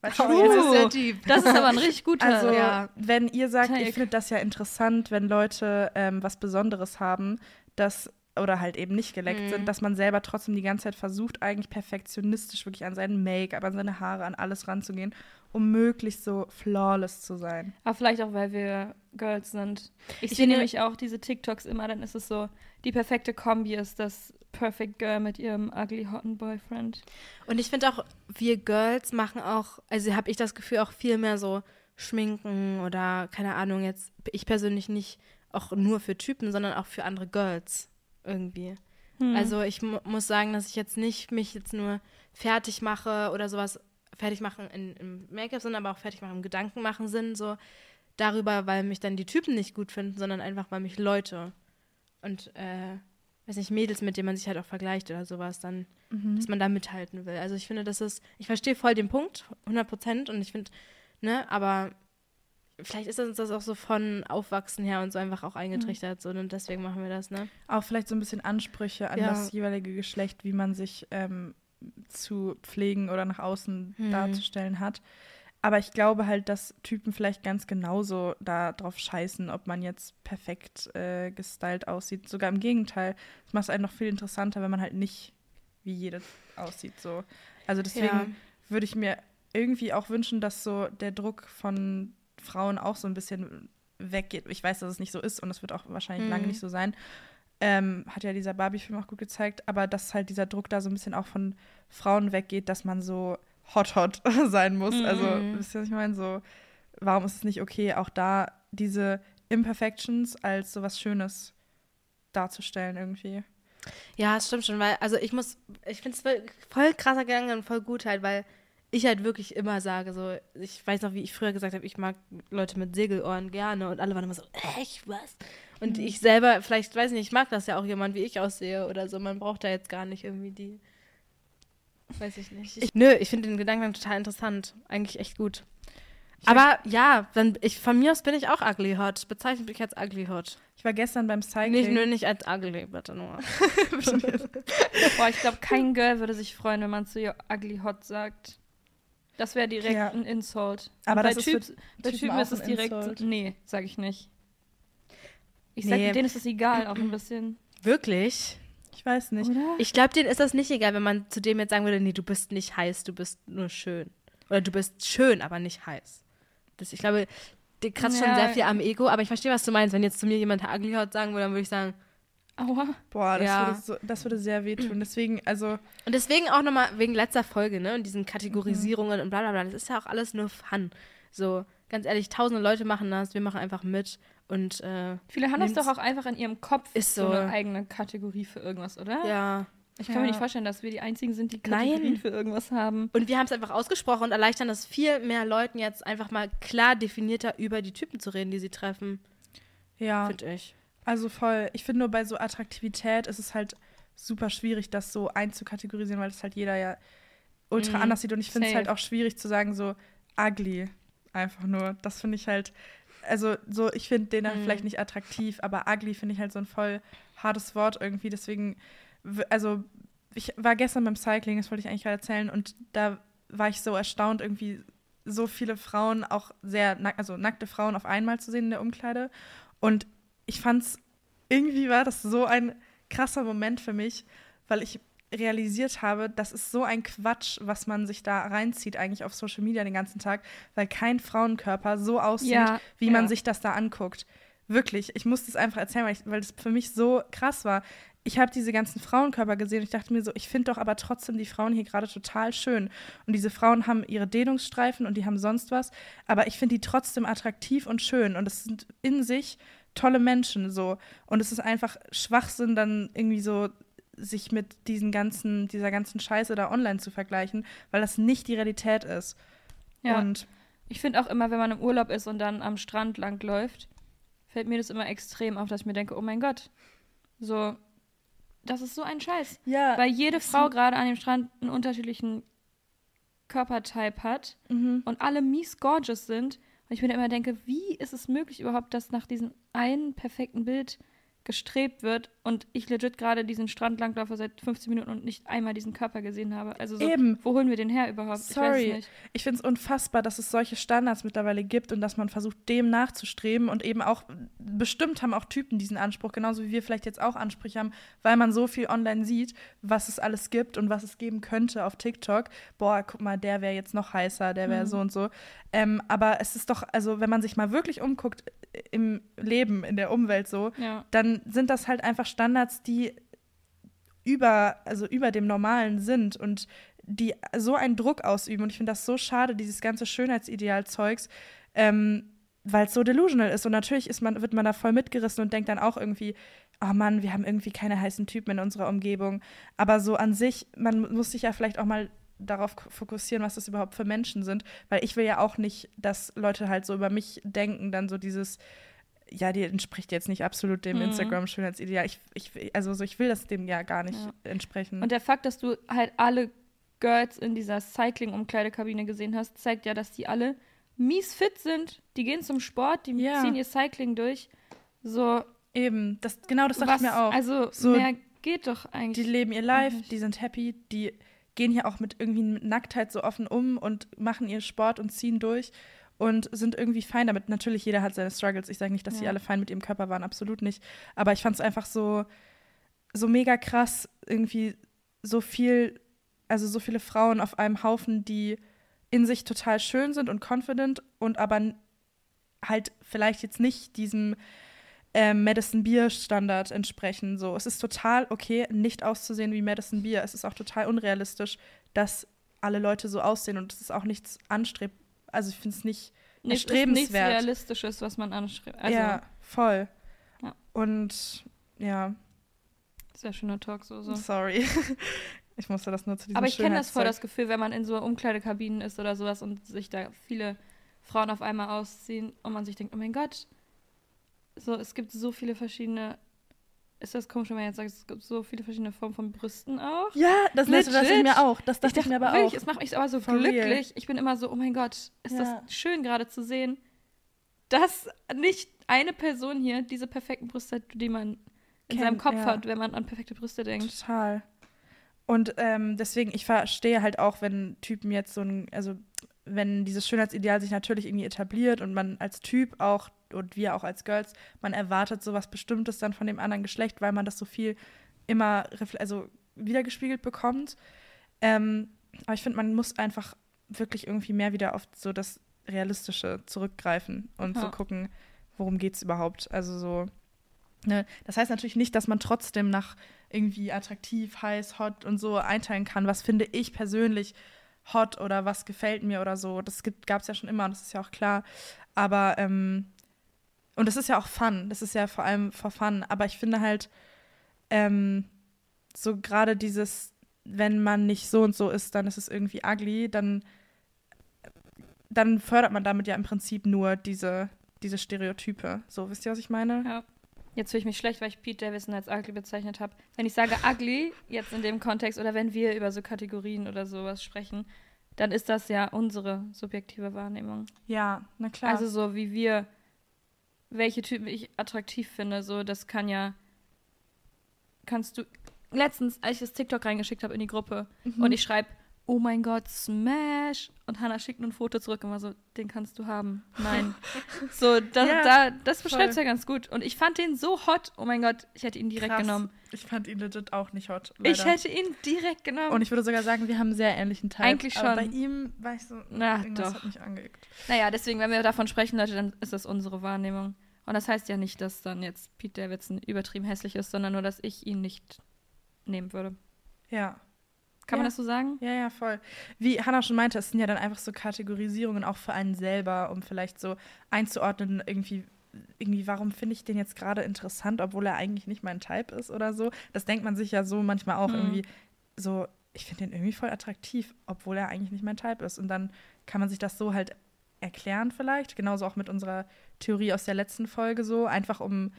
Weißt du, Oh, das ist sehr deep. Das ist aber ein richtig guter. Also, ja. wenn ihr sagt, Take. ich finde das ja interessant, wenn Leute ähm, was Besonderes haben, das oder halt eben nicht geleckt Mhm. sind, dass man selber trotzdem die ganze Zeit versucht, eigentlich perfektionistisch wirklich an seinen Make-up, an seine Haare, an alles ranzugehen, um möglichst so flawless zu sein. Aber vielleicht auch, weil wir Girls sind. Ich, Ich sehe finde- nämlich auch diese TikToks immer, dann ist es so, die perfekte Kombi ist das Perfect Girl mit ihrem ugly hotten Boyfriend. Und ich finde auch, wir Girls machen auch, also habe ich das Gefühl, auch viel mehr so Schminken oder keine Ahnung, jetzt ich persönlich nicht auch nur für Typen, sondern auch für andere Girls irgendwie. Hm. Also ich mu muss sagen, dass ich jetzt nicht mich jetzt nur fertig mache oder sowas fertig machen in, im Make-up, sondern aber auch fertig machen im Gedanken machen Sinn, so darüber, weil mich dann die Typen nicht gut finden, sondern einfach, weil mich Leute und äh, weiß nicht, Mädels, mit denen man sich halt auch vergleicht oder sowas, dann, dass man da mithalten will. Also ich finde, das ist, ich verstehe voll den Punkt, 100 Prozent und ich finde, ne, aber vielleicht ist uns das auch so von Aufwachsen her und so einfach auch eingetrichtert, so und deswegen machen wir das, ne? Auch vielleicht so ein bisschen Ansprüche an Ja. das jeweilige Geschlecht, wie man sich ähm, zu pflegen oder nach außen Hm. darzustellen hat. Aber ich glaube halt, dass Typen vielleicht ganz genauso da drauf scheißen, ob man jetzt perfekt äh, gestylt aussieht. Sogar im Gegenteil. Es macht es einen noch viel interessanter, wenn man halt nicht wie jede aussieht. So. Also deswegen Ja. würde ich mir irgendwie auch wünschen, dass so der Druck von Frauen auch so ein bisschen weggeht. Ich weiß, dass es nicht so ist und es wird auch wahrscheinlich lange Mhm. nicht so sein. Ähm, hat ja dieser Barbie-Film auch gut gezeigt, aber dass halt dieser Druck da so ein bisschen auch von Frauen weggeht, dass man so hot hot sein muss. Also, Mhm. wisst ihr, was ich meine? So, warum ist es nicht okay, auch da diese Imperfections als so was Schönes darzustellen irgendwie? Ja, es stimmt schon, weil, also ich muss, ich finde es voll, voll krasser Gedanke und voll gut halt, weil ich halt wirklich immer sage, so, ich weiß noch, wie ich früher gesagt habe, ich mag Leute mit Segelohren gerne und alle waren immer so, echt, was? Und ich selber, vielleicht, weiß nicht, ich mag das ja auch jemand, wie ich aussehe oder so, man braucht da jetzt gar nicht irgendwie die, weiß ich nicht. Ich, nö, ich finde den Gedanken total interessant, eigentlich echt gut. Aber ja, dann, ich, von mir aus bin ich auch ugly hot, bezeichne mich als ugly hot. Ich war gestern beim Cycling. Nicht nur nicht als ugly, bitte nur. Boah, ich glaube, kein Girl würde sich freuen, wenn man zu ihr ugly hot sagt. Das wäre direkt Ja. ein Insult. Aber bei das ist bei Typen ist es direkt. Insult. Nee, sag ich nicht. Ich sag, Nee. denen ist es egal, auch ein bisschen. Wirklich? Ich weiß nicht. Oder? Ich glaube, denen ist das nicht egal, wenn man zu dem jetzt sagen würde, nee, du bist nicht heiß, du bist nur schön. Oder du bist schön, aber nicht heiß. das, ich glaube, die kratzt schon Ja. sehr viel am Ego, aber ich verstehe, was du meinst. Wenn jetzt zu mir jemand ugly hot sagen würde, dann würde ich sagen, Aua. Boah, das, Ja. würde so, das würde sehr wehtun. Deswegen, also, Und deswegen auch nochmal wegen letzter Folge, ne? Und diesen Kategorisierungen und bla bla bla. Das ist ja auch alles nur Fun. So, ganz ehrlich, tausende Leute machen das, wir machen einfach mit. Und äh, Viele haben das doch auch einfach in ihrem Kopf Ist so so. eine eigene Kategorie für irgendwas, oder? ja. Ich kann mir Ja. nicht vorstellen, dass wir die einzigen sind, die Nein. Kategorien für irgendwas haben. Und wir haben es einfach ausgesprochen und erleichtern es viel mehr Leuten jetzt einfach mal klar definierter über die Typen zu reden, die sie treffen, ja. finde ich. Also voll. Ich finde nur bei so Attraktivität ist es halt super schwierig, das so einzukategorisieren, weil das halt jeder ja ultra Mhm. anders sieht. Und ich finde es halt auch schwierig zu sagen, so ugly. Einfach nur. Das finde ich halt. Also, so, ich finde den Mhm. vielleicht nicht attraktiv, aber ugly finde ich halt so ein voll hartes Wort irgendwie. Deswegen, also, ich war gestern beim Cycling, das wollte ich eigentlich gerade erzählen, und da war ich so erstaunt, irgendwie so viele Frauen, auch sehr, nack also nackte Frauen auf einmal zu sehen in der Umkleide. Und ich fand's, irgendwie war das so ein krasser Moment für mich, weil ich realisiert habe, das ist so ein Quatsch, was man sich da reinzieht eigentlich auf Social Media den ganzen Tag, weil kein Frauenkörper so aussieht, Ja, wie man ja. sich das da anguckt. Wirklich, ich muss das einfach erzählen, weil, ich, weil das für mich so krass war. Ich habe diese ganzen Frauenkörper gesehen und ich dachte mir so, ich finde doch aber trotzdem die Frauen hier gerade total schön. Und diese Frauen haben ihre Dehnungsstreifen und die haben sonst was, aber ich finde die trotzdem attraktiv und schön und es sind in sich tolle Menschen so. Und es ist einfach Schwachsinn, dann irgendwie so sich mit diesen ganzen, dieser ganzen Scheiße da online zu vergleichen, weil das nicht die Realität ist. Ja. Und Ich finde auch immer, wenn man im Urlaub ist und dann am Strand lang läuft, fällt mir das immer extrem auf, dass ich mir denke, oh mein Gott, so, das ist so ein Scheiß. ja, Weil jede Frau gerade an dem Strand einen unterschiedlichen Körpertype hat mhm. und alle mies gorgeous sind. Und ich mir immer denke, wie ist es möglich überhaupt, dass nach diesem einen perfekten Bild gestrebt wird und ich legit gerade diesen Strand langlaufe seit 15 Minuten und nicht einmal diesen Körper gesehen habe. Also so, Eben. wo holen wir den her überhaupt? Ich Sorry. nicht. Ich finde es unfassbar, dass es solche Standards mittlerweile gibt und dass man versucht, dem nachzustreben. Und eben auch, bestimmt haben auch Typen diesen Anspruch, genauso wie wir vielleicht jetzt auch Ansprüche haben, weil man so viel online sieht, was es alles gibt und was es geben könnte auf TikTok. Boah, guck mal, der wäre jetzt noch heißer, der wäre Mhm. so und so. Ähm, aber es ist doch, also wenn man sich mal wirklich umguckt äh, im Leben, in der Umwelt so, Ja. dann sind das halt einfach Standards, die über, also über dem Normalen sind und die so einen Druck ausüben. Und ich finde das so schade, dieses ganze Schönheitsideal-Zeugs, ähm, weil es so delusional ist. Und natürlich ist man, wird man da voll mitgerissen und denkt dann auch irgendwie, oh Mann, wir haben irgendwie keine heißen Typen in unserer Umgebung. Aber so an sich, man muss sich ja vielleicht auch mal darauf fokussieren, was das überhaupt für Menschen sind. Weil ich will ja auch nicht, dass Leute halt so über mich denken, dann so dieses, ja, die entspricht jetzt nicht absolut dem Mhm. Instagram-Schönheitsideal. Ich, ich, also so, ich will das dem ja gar nicht Ja. entsprechen. Und der Fakt, dass du halt alle Girls in dieser Cycling-Umkleidekabine gesehen hast, zeigt ja, dass die alle mies fit sind. Die gehen zum Sport, die Ja. ziehen ihr Cycling durch. So, Eben, das, genau das dachte was, ich mir auch. also So, mehr geht doch die eigentlich. leben ihr Life, die sind happy, die gehen hier auch mit irgendwie mit Nacktheit so offen um und machen ihren Sport und ziehen durch und sind irgendwie fein damit. Natürlich, jeder hat seine Struggles. Ich sage nicht, dass sie Ja. alle fein mit ihrem Körper waren, absolut nicht. Aber ich fand es einfach so, so mega krass, irgendwie so viel, also so viele Frauen auf einem Haufen, die in sich total schön sind und confident und aber halt vielleicht jetzt nicht diesem ähm, Madison Beer Standard entsprechen. So, es ist total okay, nicht auszusehen wie Madison Beer. Es ist auch total unrealistisch, dass alle Leute so aussehen und es ist auch nichts anstrebt. Also ich finde es nicht Nicht, ist nichts erstrebenswert. Realistisches, was man anstrebt. Also, ja voll. Ja. Und ja, sehr schöner Talk so. so. sorry. ich musste das nur zu diesem Aber ich kenne das voll, das Gefühl, wenn man in so Umkleidekabinen ist oder sowas und sich da viele Frauen auf einmal ausziehen und man sich denkt, oh mein Gott, so, es gibt so viele verschiedene, ist das komisch, wenn man jetzt sagt, es gibt so viele verschiedene Formen von Brüsten auch? Ja, das dachte das ich mir auch. Das dachte ich, mir aber wirklich, auch. es macht mich aber so For real. glücklich. Ich bin immer so, oh mein Gott, ist Ja. das schön gerade zu sehen, dass nicht eine Person hier diese perfekten Brüste hat, die man in Kennt, seinem Kopf ja. hat, wenn man an perfekte Brüste denkt. Total. Und ähm, deswegen, ich verstehe halt auch, wenn Typen jetzt so ein, also wenn dieses Schönheitsideal sich natürlich irgendwie etabliert und man als Typ auch und wir auch als Girls, man erwartet sowas Bestimmtes dann von dem anderen Geschlecht, weil man das so viel immer also wiedergespiegelt bekommt. Ähm, aber ich finde, man muss einfach wirklich irgendwie mehr wieder auf so das Realistische zurückgreifen und so Ja. gucken, worum geht es überhaupt. Also so, ne? Das heißt natürlich nicht, dass man trotzdem nach irgendwie attraktiv, heiß, hot und so einteilen kann, was finde ich persönlich hot oder was gefällt mir oder so. Das gab es ja schon immer und das ist ja auch klar. Aber, ähm, und das ist ja auch Fun. Das ist ja vor allem for Fun. Aber ich finde halt, ähm, so gerade dieses, wenn man nicht so und so ist, dann ist es irgendwie ugly, dann, dann fördert man damit ja im Prinzip nur diese, diese Stereotype. So, wisst ihr, was ich meine? Ja. Jetzt fühle ich mich schlecht, weil ich Pete Davidson als ugly bezeichnet habe. Wenn ich sage ugly, jetzt in dem Kontext, oder wenn wir über so Kategorien oder sowas sprechen, dann ist das ja unsere subjektive Wahrnehmung. Ja, na klar. Also so wie wir, welche Typen ich attraktiv finde, so das kann ja, kannst du, letztens, als ich das TikTok reingeschickt habe in die Gruppe Mhm. und ich schreibe, oh mein Gott, Smash und Hannah schickt nur ein Foto zurück und war so, den kannst du haben. Nein. so, da, Ja, da, das beschreibt es ja ganz gut. Und ich fand den so hot, oh mein Gott, ich hätte ihn direkt Krass. genommen. Ich fand ihn legit auch nicht hot. Ich leider. hätte ihn direkt genommen. Und ich würde sogar sagen, wir haben einen sehr ähnlichen Teil. Eigentlich Aber schon. bei ihm war ich so, Na, irgendwas doch. hat mich angeeckt. Naja, deswegen, wenn wir davon sprechen, Leute, dann ist das unsere Wahrnehmung. Und das heißt ja nicht, dass dann jetzt Pete Davidson übertrieben hässlich ist, sondern nur, dass ich ihn nicht nehmen würde. Ja. Kann Ja. man das so sagen? Ja, ja, voll. Wie Hannah schon meinte, es sind ja dann einfach so Kategorisierungen auch für einen selber, um vielleicht so einzuordnen, irgendwie, irgendwie warum finde ich den jetzt gerade interessant, obwohl er eigentlich nicht mein Type ist oder so. Das denkt man sich ja so manchmal auch Mhm. irgendwie so, ich finde den irgendwie voll attraktiv, obwohl er eigentlich nicht mein Type ist. Und dann kann man sich das so halt erklären vielleicht. Genauso auch mit unserer Theorie aus der letzten Folge so, einfach um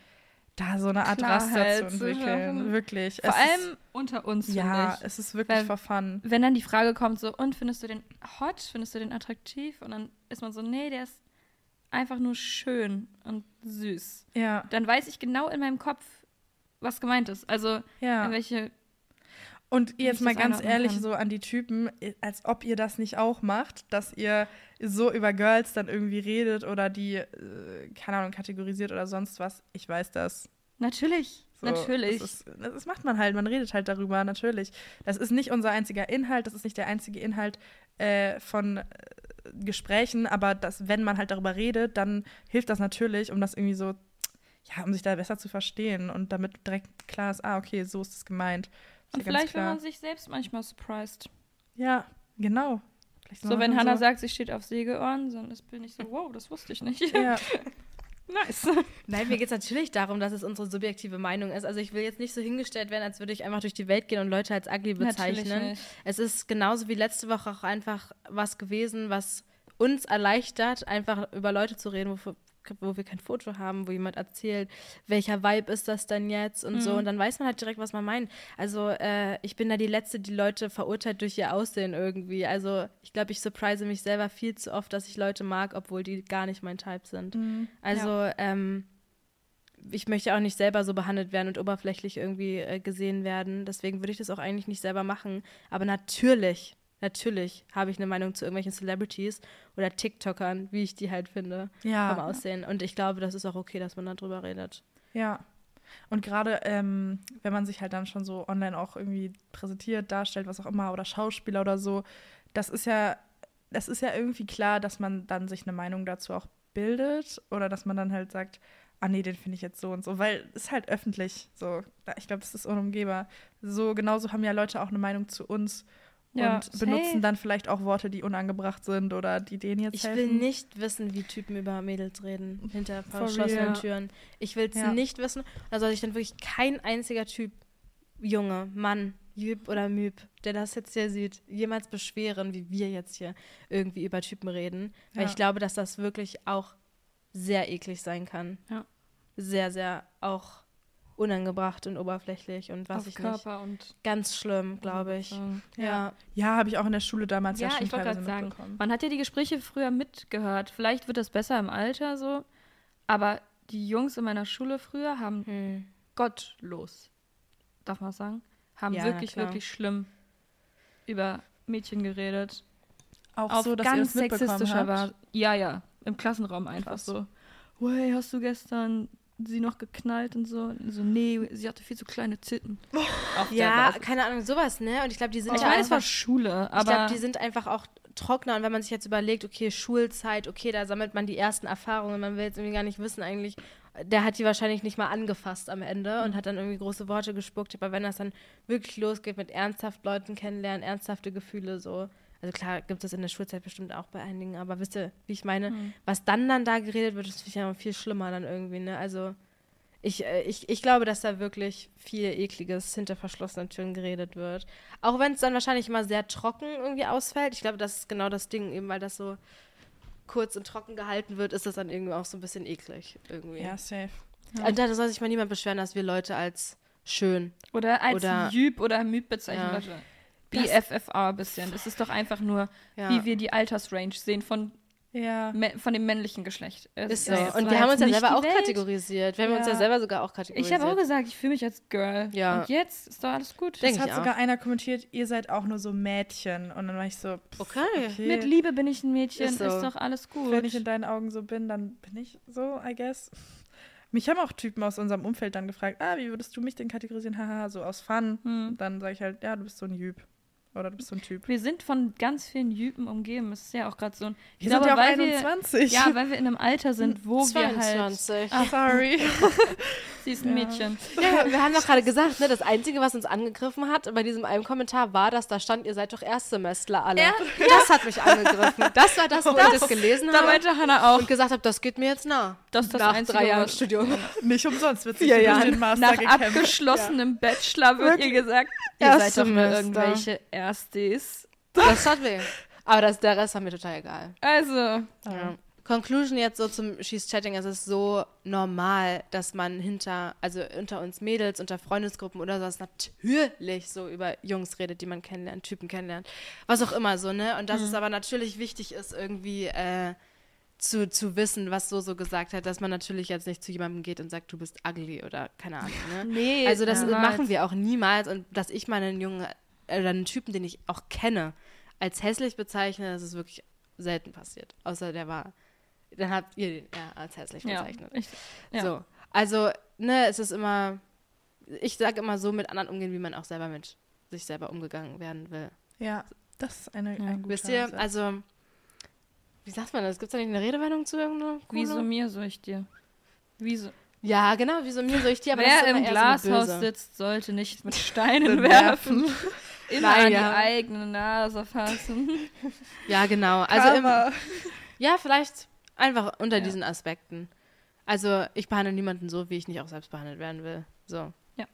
da so eine Art Raster Klarheit zu zu entwickeln. Wirklich. Vor Es allem unter uns, ist, ja, ich. es ist wirklich Weil- for fun. Wenn dann die Frage kommt, so, und findest du den hot? Findest du den attraktiv? Und dann ist man so, nee, der ist einfach nur schön und süß. Ja, Dann weiß ich genau in meinem Kopf, was gemeint ist. Also, ja. in welche. Und jetzt mal ganz ehrlich kann. so an die Typen, als ob ihr das nicht auch macht, dass ihr so über Girls dann irgendwie redet oder die, äh, keine Ahnung, kategorisiert oder sonst was. Ich weiß das. Natürlich, So, natürlich. Das, ist, das macht man halt, man redet halt darüber, natürlich. Das ist nicht unser einziger Inhalt, das ist nicht der einzige Inhalt äh, von äh, Gesprächen, aber das, wenn man halt darüber redet, dann hilft das natürlich, um das irgendwie so, ja, um sich da besser zu verstehen und damit direkt klar ist, ah, okay, so ist es gemeint. Und ja ganz vielleicht, wenn man sich selbst manchmal surprised. Ja, genau. So, wenn Hannah sagt, sie steht auf Segeohren, dann bin ich so, wow, das wusste ich nicht. Ja, nice. Nein, mir geht es natürlich darum, dass es unsere subjektive Meinung ist. Also ich will jetzt nicht so hingestellt werden, als würde ich einfach durch die Welt gehen und Leute als ugly bezeichnen. Es ist genauso wie letzte Woche auch einfach was gewesen, was uns erleichtert, einfach über Leute zu reden, wo, wir kein Foto haben, wo jemand erzählt, welcher Vibe ist das denn jetzt und so. Mhm. Und dann weiß man halt direkt, was man meint. Also äh, ich bin da die Letzte, die Leute verurteilt durch ihr Aussehen irgendwie. Also ich glaube, ich surprise mich selber viel zu oft, dass ich Leute mag, obwohl die gar nicht mein Type sind. Mhm. Also ähm, ich möchte auch nicht selber so behandelt werden und oberflächlich irgendwie äh, gesehen werden. Deswegen würde ich das auch eigentlich nicht selber machen. Aber natürlich, natürlich habe ich eine Meinung zu irgendwelchen Celebrities oder TikTokern, wie ich die halt finde, vom ja, Aussehen. Und ich glaube, das ist auch okay, dass man darüber redet. ja. Und gerade, ähm, wenn man sich halt dann schon so online auch irgendwie präsentiert, darstellt, was auch immer, oder Schauspieler oder so, das ist ja, das ist ja irgendwie klar, dass man dann sich eine Meinung dazu auch bildet oder dass man dann halt sagt, ah nee, den finde ich jetzt so und so, weil es ist halt öffentlich so. Ich glaube, das ist unumgehbar. So genauso haben ja Leute auch eine Meinung zu uns Ja, und safe. benutzen dann vielleicht auch Worte, die unangebracht sind oder die denen jetzt Ich will helfen. nicht wissen, wie Typen über Mädels reden, hinter verschlossenen. Türen. Ich will es Ja. nicht wissen. Da soll sich dann wirklich kein einziger Typ, Junge, Mann, Jüb oder Müb, der das jetzt hier sieht, jemals beschweren, wie wir jetzt hier irgendwie über Typen reden. Weil Ja. ich glaube, dass das wirklich auch sehr eklig sein kann. Ja. Sehr, sehr auch unangebracht und oberflächlich und was Auf ich Körper und nicht. Ganz schlimm, glaube ich. Ähm, Ja. Ja, habe ich auch in der Schule damals ja, Ja, schon ich teilweise sagen, mitbekommen. man hat ja die Gespräche früher mitgehört. Vielleicht wird das besser im Alter so, aber die Jungs in meiner Schule früher haben Hm. gottlos, darf man das sagen, haben Ja, wirklich, wirklich schlimm über Mädchen geredet. Auch Auf so, dass ihr ganz das mitbekommen sexistischer habt. war. Ja, ja, im Klassenraum einfach Krass. so. Hey, hast du gestern sie noch geknallt und so? Und so, nee, sie hatte viel zu kleine Titten. Auf Ja, keine Ahnung, sowas, ne? Und ich glaube, die sind ich ja meine, es war Schule, Ich aber glaube, die sind einfach auch trockener. Und wenn man sich jetzt überlegt, okay, Schulzeit, okay, da sammelt man die ersten Erfahrungen. Man will jetzt irgendwie gar nicht wissen eigentlich, der hat die wahrscheinlich nicht mal angefasst am Ende und hat dann irgendwie große Worte gespuckt. Aber wenn das dann wirklich losgeht mit ernsthaft Leuten kennenlernen, ernsthafte Gefühle so. Also klar gibt es in der Schulzeit bestimmt auch bei einigen, aber wisst ihr, wie ich meine? Was dann dann da geredet wird, ist ja viel schlimmer dann irgendwie, ne? Also ich, äh, ich, ich glaube, dass da wirklich viel Ekliges hinter verschlossenen Türen geredet wird. Auch wenn es dann wahrscheinlich immer sehr trocken irgendwie ausfällt. Ich glaube, das ist genau das Ding, eben weil das so kurz und trocken gehalten wird, ist das dann irgendwie auch so ein bisschen eklig irgendwie. Ja, safe. Und da soll sich mal niemand beschweren, dass wir Leute als schön. Oder als Oder- Jüb oder Müb bezeichnen. Ja. BFFA ein bisschen. Das ist doch einfach nur, Ja. wie wir die Altersrange sehen von, Ja. von dem männlichen Geschlecht. Es Ist so. ja Und wir haben uns ja selber auch Welt. kategorisiert. Wir haben uns ja selber sogar auch kategorisiert. Ich habe auch gesagt, ich fühle mich als Girl. Ja. Und jetzt ist doch alles gut. Denk Es hat ich sogar auch. einer kommentiert, ihr seid auch nur so Mädchen. Und dann war ich so, pff, Okay. okay. Mit Liebe bin ich ein Mädchen, Ist ist, so. doch alles gut. Wenn ich in deinen Augen so bin, dann bin ich so, I guess. Mich haben auch Typen aus unserem Umfeld dann gefragt, ah, wie würdest du mich denn kategorisieren? Haha, so aus Fun. Hm. Dann sage ich halt, ja, du bist so ein Jüb. Oder du bist so ein Typ. Wir sind von ganz vielen Jüpen umgeben. Es ist ja auch gerade so ein. Ich Wir sind ja auch weil 21. Wir, ja, weil wir in einem Alter sind, wo wir halt. 22. Ah, sorry. Sie ist ein Ja. Mädchen. Ja, wir haben doch gerade gesagt, ne, das Einzige, was uns angegriffen hat bei diesem einen Kommentar, war, dass da stand, ihr seid doch Erstsemestler alle. Das hat mich angegriffen. Das war das, wo ich das gelesen Da habe meinte Hannah auch, und gesagt habe, das geht mir jetzt nah. das ist das Nach Einzige, drei Jahren was- Studium. Nicht umsonst wird sich durch Jahren. den Master Nach gekämpft. abgeschlossenem Bachelor wird Wirklich? ihr gesagt, ihr seid doch nur Erstsemester. irgendwelche Erstis. Das tat weh. Aber das, der Rest war mir total egal. Also, Ja. Conclusion jetzt so zum She's Chatting, es ist so normal, dass man hinter, also unter uns Mädels, unter Freundesgruppen oder sowas natürlich so über Jungs redet, die man kennenlernt, Typen kennenlernt, was auch immer so, ne? Und dass es aber natürlich wichtig ist, irgendwie äh, zu, zu wissen, was so so gesagt hat, dass man natürlich jetzt nicht zu jemandem geht und sagt, du bist ugly oder keine Ahnung, ne? nee. Also das niemals. machen wir auch niemals und dass ich mal einen Jungen oder einen Typen, den ich auch kenne, als hässlich bezeichne, das ist wirklich selten passiert. Außer der war, dann habt ihr den ja, als hässlich Ja, bezeichnet. ich, ja. So, also ne, es ist immer, ich sage immer so mit anderen umgehen, wie man auch selber mit sich selber umgegangen werden will. Ja, das ist eine, Ja. ein guter Wisst ihr, Ansatz. also wie sagt man das? Gibt es da nicht eine Redewendung zu irgendeiner? Wieso Kuno? mir soll ich dir? Wieso? Ja, genau, wieso mir soll ich dir, aber Wer im Glashaus sitzt, sollte nicht mit Steinen werfen. Immer Nein, an ja. die eigene Nase fassen. Ja, genau. Also im, Aber Ja, vielleicht einfach unter Ja. diesen Aspekten. Also ich behandle niemanden so, wie ich nicht auch selbst behandelt werden will. So. Ja.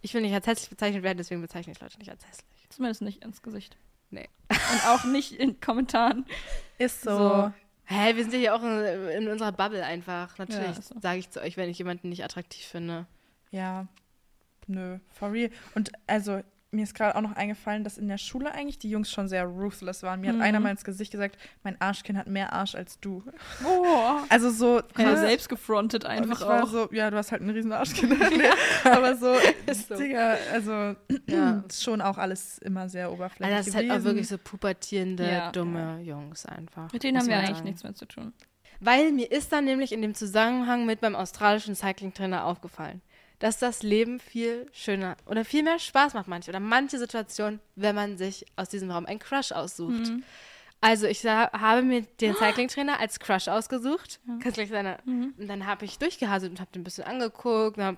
Ich will nicht als hässlich bezeichnet werden, deswegen bezeichne ich Leute nicht als hässlich. Zumindest nicht ins Gesicht. Nee. Und auch nicht in Kommentaren. ist so. So. Hä, wir sind ja hier auch in, in unserer Bubble einfach. Natürlich Ja, so. sage ich zu euch, wenn ich jemanden nicht attraktiv finde. Ja, nö, for real. Und also, mir ist gerade auch noch eingefallen, dass in der Schule eigentlich die Jungs schon sehr ruthless waren. Mir hat Mhm. einer mal ins Gesicht gesagt, mein Arschkind hat mehr Arsch als du. Oh. Also so, Ja, ne? selbst gefrontet einfach ich war auch. so, ja, du hast halt einen riesen Arschkind. nee, aber so, Ist so. Digga, also Ja. ist schon auch alles immer sehr oberflächlich Also das ist halt auch gewesen. wirklich so pubertierende, Ja. dumme Jungs einfach. Mit denen haben wir eigentlich sagen. nichts mehr zu tun. Weil mir ist dann nämlich in dem Zusammenhang mit beim australischen Cycling-Trainer aufgefallen, dass das Leben viel schöner oder viel mehr Spaß macht manche oder manche Situationen, wenn man sich aus diesem Raum einen Crush aussucht. Mhm. Also ich habe mir den Cycling-Trainer als Crush ausgesucht. Kannst gleich seine, Mhm. Und dann habe ich durchgehaselt und habe den ein bisschen angeguckt. Und hab,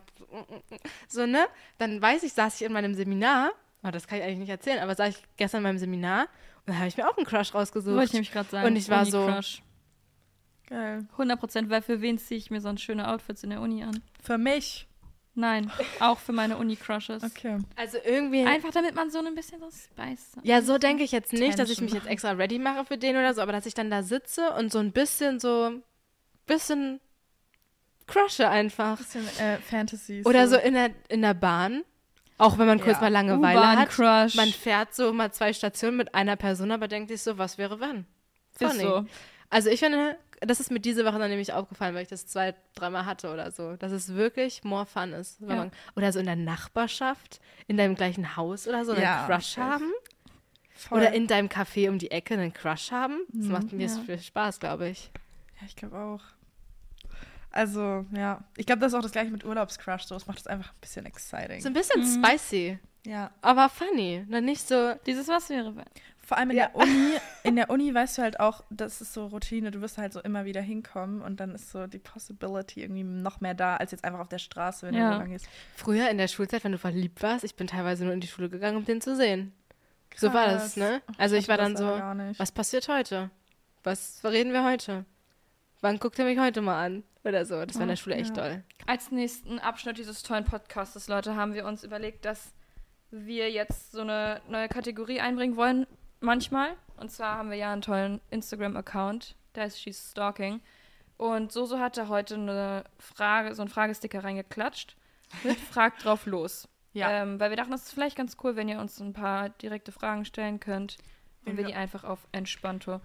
so, ne? Dann weiß ich, saß ich in meinem Seminar. Oh, das kann ich eigentlich nicht erzählen, aber saß ich gestern in meinem Seminar und da habe ich mir auch einen Crush rausgesucht. Wollte ich nämlich gerade sagen. Und ich war so- Uni-Crush. Geil. 100 Prozent, weil für wen ziehe ich mir so schöne Outfits in der Uni an? Für mich. Nein, auch für meine Uni-Crushes. Okay. Also irgendwie. Einfach damit man so ein bisschen so Spice hat. Ja, so denke ich jetzt nicht, dass ich Tension. mich jetzt extra ready mache für den oder so, aber dass ich dann da sitze und so ein bisschen so, bisschen crushe einfach. Bisschen äh, Fantasy. Oder so in der, in der Bahn, auch wenn man kurz Ja. mal Langeweile hat. U-Bahn-Crush. Man fährt so mal zwei Stationen mit einer Person, aber denkt sich so, was wäre wenn? Ist Funny. so. Also ich finde, das ist mir diese Woche dann nämlich aufgefallen, weil ich das zwei, dreimal hatte oder so, dass es wirklich more fun ist. Wenn Ja. man, oder so in der Nachbarschaft, in deinem gleichen Haus oder so einen Ja, Crush haben. Voll. Oder in deinem Café um die Ecke einen Crush haben. Das Mhm, macht mir ja. viel Spaß, glaube ich. Ja, ich glaube auch. Also, ja. Ich glaube, das ist auch das gleiche mit Urlaubscrush. So, es macht es einfach ein bisschen exciting. So ein bisschen Mhm. spicy, ja. aber funny. Dann nicht so, Dieses Was wäre. Vor allem in Ja. der Uni, in der Uni weißt du halt auch, das ist so Routine, du wirst halt so immer wieder hinkommen und dann ist so die Possibility irgendwie noch mehr da, als jetzt einfach auf der Straße, wenn Ja. du so lang gehst. Früher in der Schulzeit, wenn du verliebt warst, ich bin teilweise nur in die Schule gegangen, um den zu sehen. So war das, Krass. ne? Also ich war hatte dann so, was passiert heute? Was reden wir heute? Wann guckt er mich heute mal an? Oder so. Das war in der Schule echt Ja. doll. Als nächsten Abschnitt dieses tollen Podcastes, Leute, haben wir uns überlegt, dass wir jetzt so eine neue Kategorie einbringen wollen, manchmal. Und zwar haben wir ja einen tollen Instagram-Account, der heißt She's Stalking. Und Soso hatte heute eine Frage, so einen Fragesticker reingeklatscht mit Frag drauf los. Ja. Ähm, weil wir dachten, das ist vielleicht ganz cool, wenn ihr uns ein paar direkte Fragen stellen könnt und Wenn wir die einfach auf Entspannto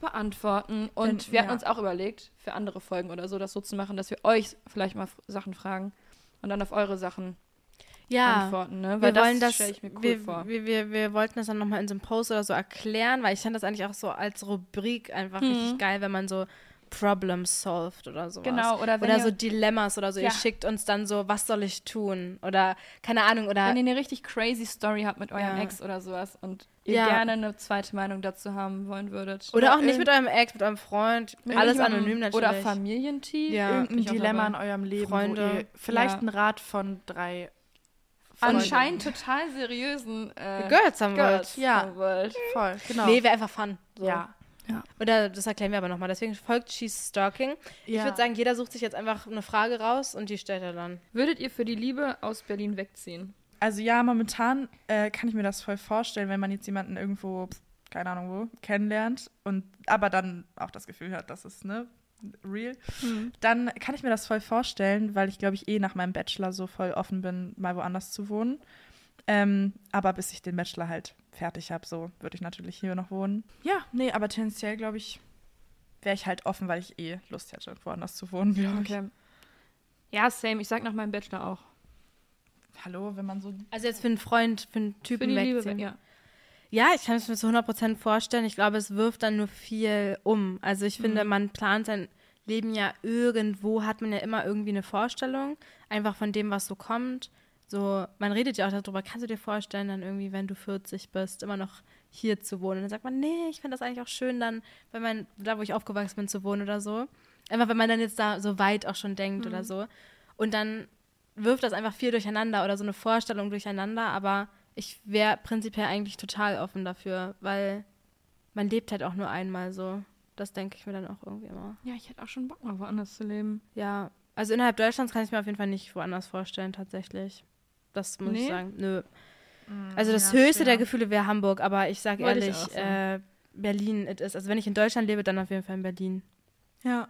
beantworten. Und wir hatten ja. uns auch überlegt, für andere Folgen oder so, das so zu machen, dass wir euch vielleicht mal Sachen fragen und dann auf eure Sachen Ja. antworten. Ne? Wir Weil wollen das, stelle ich mir cool wir, vor. Wir, wir, wir wollten das dann nochmal in so einem Post oder so erklären, weil ich fand das eigentlich auch so als Rubrik einfach Mhm. richtig geil, wenn man so Problems solved oder sowas. Genau, oder wenn oder so Dilemmas oder so. Ja. Ihr schickt uns dann so, was soll ich tun? Oder keine Ahnung, oder Wenn ihr eine richtig crazy Story habt mit eurem Ja. Ex oder sowas und ihr Ja. gerne eine zweite Meinung dazu haben wollen würdet. Oder auch nicht mit eurem Ex, mit eurem Freund. Mit Alles anonym natürlich. Oder Familientief. Ja. Irgendein Dilemma in eurem Leben, Freunde. vielleicht ein Rat von drei Anscheinend total seriösen äh, Girls haben Girls wollt. Ja. voll, genau. Nee, wäre einfach fun. So. ja. Oder das erklären wir aber nochmal. Deswegen folgt She's Stalking. Ich Ja. würde sagen, jeder sucht sich jetzt einfach eine Frage raus und die stellt er dann. Würdet ihr für die Liebe aus Berlin wegziehen? Also ja, momentan äh, kann ich mir das voll vorstellen, wenn man jetzt jemanden irgendwo, keine Ahnung wo, kennenlernt und aber dann auch das Gefühl hat, das ist ne real, dann kann ich mir das voll vorstellen, weil ich glaube ich eh nach meinem Bachelor so voll offen bin, mal woanders zu wohnen. Ähm, aber bis ich den Bachelor halt fertig habe, so würde ich natürlich hier noch wohnen. Ja, nee, aber tendenziell glaube ich, wäre ich halt offen, weil ich eh Lust hätte, woanders zu wohnen, glaube ich. Okay. Ja, same. Ich sag nach meinem Bachelor auch. Hallo, wenn man so Also jetzt für einen Freund, für einen Für Typen die Liebe, wegziehen. ja. Ja, ich kann es mir zu 100% vorstellen. Ich glaube, es wirft dann nur viel um. Also ich finde, man plant sein Leben ja irgendwo, hat man ja immer irgendwie eine Vorstellung, einfach von dem, was so kommt. So, man redet ja auch darüber, kannst du dir vorstellen, dann irgendwie, wenn du 40 bist, immer noch hier zu wohnen? Und dann sagt man, nee, ich finde das eigentlich auch schön, dann, wenn man, da wo ich aufgewachsen bin, zu wohnen oder so. Einfach, wenn man dann jetzt da so weit auch schon denkt oder so. Und dann wirft das einfach viel durcheinander oder so eine Vorstellung durcheinander, aber ich wäre prinzipiell eigentlich total offen dafür, weil man lebt halt auch nur einmal so. Das denke ich mir dann auch irgendwie immer. Ja, ich hätte auch schon Bock, mal woanders zu leben. Ja, also innerhalb Deutschlands kann ich mir auf jeden Fall nicht woanders vorstellen, tatsächlich. Das muss ich Nee? sagen. Nö. Also das ja, höchste der. Gefühle wäre Hamburg, aber ich sage ich ehrlich, sagen. äh, Berlin it is. Also wenn ich in Deutschland lebe, dann auf jeden Fall in Berlin. Ja.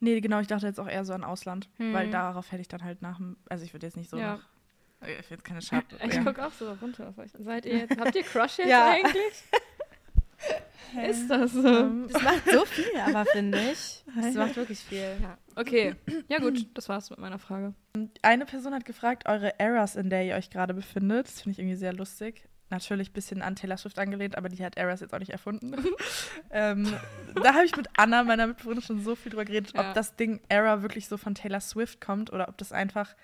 Nee, genau, ich dachte jetzt auch eher so an Ausland, Hm. weil darauf hätte ich dann halt nach dem, also ich würde jetzt nicht so Ja. nach, ich will jetzt keine Schad. Ich ja. gucke auch so runter auf euch. Seid ihr jetzt, habt ihr Crush jetzt Ja. eigentlich? Ist das so? Ähm, Das macht so viel, aber finde ich. Das macht wirklich viel. Ja. Okay. Ja gut, das war's mit meiner Frage. Eine Person hat gefragt, eure Eras, in der ihr euch gerade befindet. Das finde ich irgendwie sehr lustig. Natürlich ein bisschen an Taylor Swift angelehnt, aber die hat Eras jetzt auch nicht erfunden. ähm, da habe ich mit Anna, meiner Mitbewohnerin, schon so viel drüber geredet, Ja. ob das Ding Era wirklich so von Taylor Swift kommt oder ob das einfach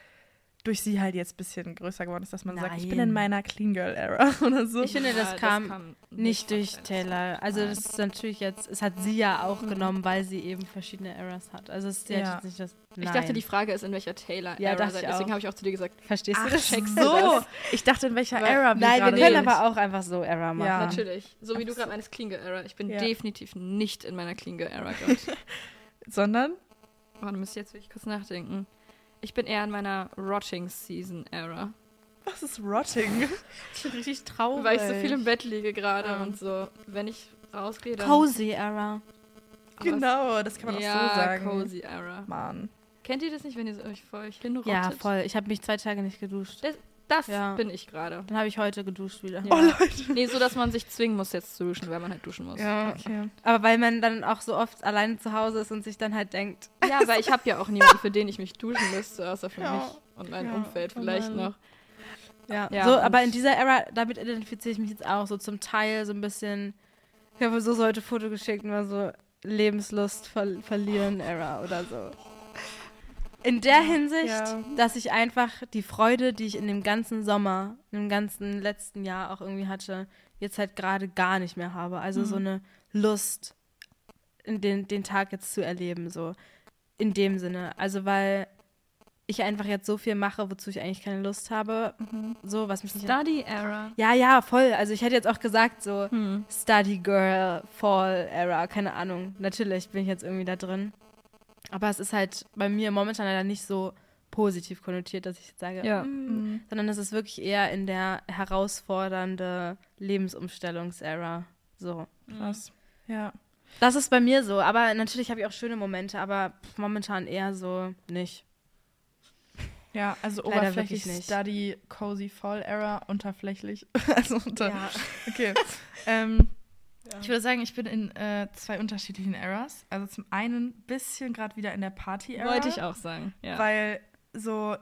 durch sie halt jetzt ein bisschen größer geworden ist, dass man sagt, ich bin Nein. in meiner Clean Girl Era oder so. Ich finde, das Ja, kam nicht durch Taylor. Also das ist natürlich jetzt, es hat sie ja auch genommen, weil sie eben verschiedene Eras hat. Also es ist ja. Jetzt nicht das. Ich Nein. dachte, die Frage ist, in welcher Taylor Ja, Era seid. ich Deswegen habe ich auch zu dir gesagt, Verstehst du Ach das? checkst du so. das? Ich dachte, in welcher Weil- Era wir Nein, wir können aber auch einfach so Era machen. Ja. natürlich. So wie du gerade meines Clean Girl Era. Ich bin Ja. definitiv nicht in meiner Clean Girl Era gerade. Sondern? Oh, du müsst jetzt wirklich kurz nachdenken. Ich bin eher in meiner Rotting Season Era. Was ist Rotting? Ich bin richtig traurig. Weil ich so viel im Bett liege gerade Ja. und so, wenn ich rausgehe, dann. Cozy Era. Genau, das kann man ja, auch so sagen. Cozy Era. Mann. Kennt ihr das nicht, wenn ihr so euch vor euch hinrottet? Ja, voll. Ich habe mich zwei Tage nicht geduscht. Das, das Ja. bin ich gerade. Dann habe ich heute geduscht wieder. Ja. Oh, Leute. Nee, so dass man sich zwingen muss, jetzt zu duschen, weil man halt duschen muss. Ja. Okay. Aber weil man dann auch so oft alleine zu Hause ist und sich dann halt denkt, Ja, weil ich habe ja auch niemanden, für den ich mich duschen müsste, außer für Ja. mich und mein Ja. Umfeld Oh vielleicht noch. ja. Ja, so, aber in dieser Era, damit identifiziere ich mich jetzt auch so zum Teil so ein bisschen. Ich habe so heute Foto geschickt und war so Lebenslust ver verlieren Era oder so. In der Hinsicht, Ja. dass ich einfach die Freude, die ich in dem ganzen Sommer, im ganzen letzten Jahr auch irgendwie hatte, jetzt halt gerade gar nicht mehr habe. Also so eine Lust, in den, den Tag jetzt zu erleben, so in dem Sinne. Also weil ich einfach jetzt so viel mache, wozu ich eigentlich keine Lust habe, so was mich nicht Study Era. Ja, ja, voll. Also ich hätte jetzt auch gesagt, so Study Girl, Fall Era, keine Ahnung. Natürlich bin ich jetzt irgendwie da drin. Aber es ist halt bei mir momentan leider nicht so positiv konnotiert, dass ich jetzt sage, Ja. mm, sondern es ist wirklich eher in der herausfordernde Lebensumstellungs-Era. So. Krass. Ja. Das ist bei mir so, aber natürlich habe ich auch schöne Momente, aber momentan eher so nicht. Ja, also Leider oberflächlich. Study Cozy Fall Era, unterflächlich. also unter. Ja. Okay. ähm, Ich würde sagen, ich bin in äh, zwei unterschiedlichen Eras. Also zum einen ein bisschen gerade wieder in der Party-Era. Wollte ich auch sagen. Ja. Weil so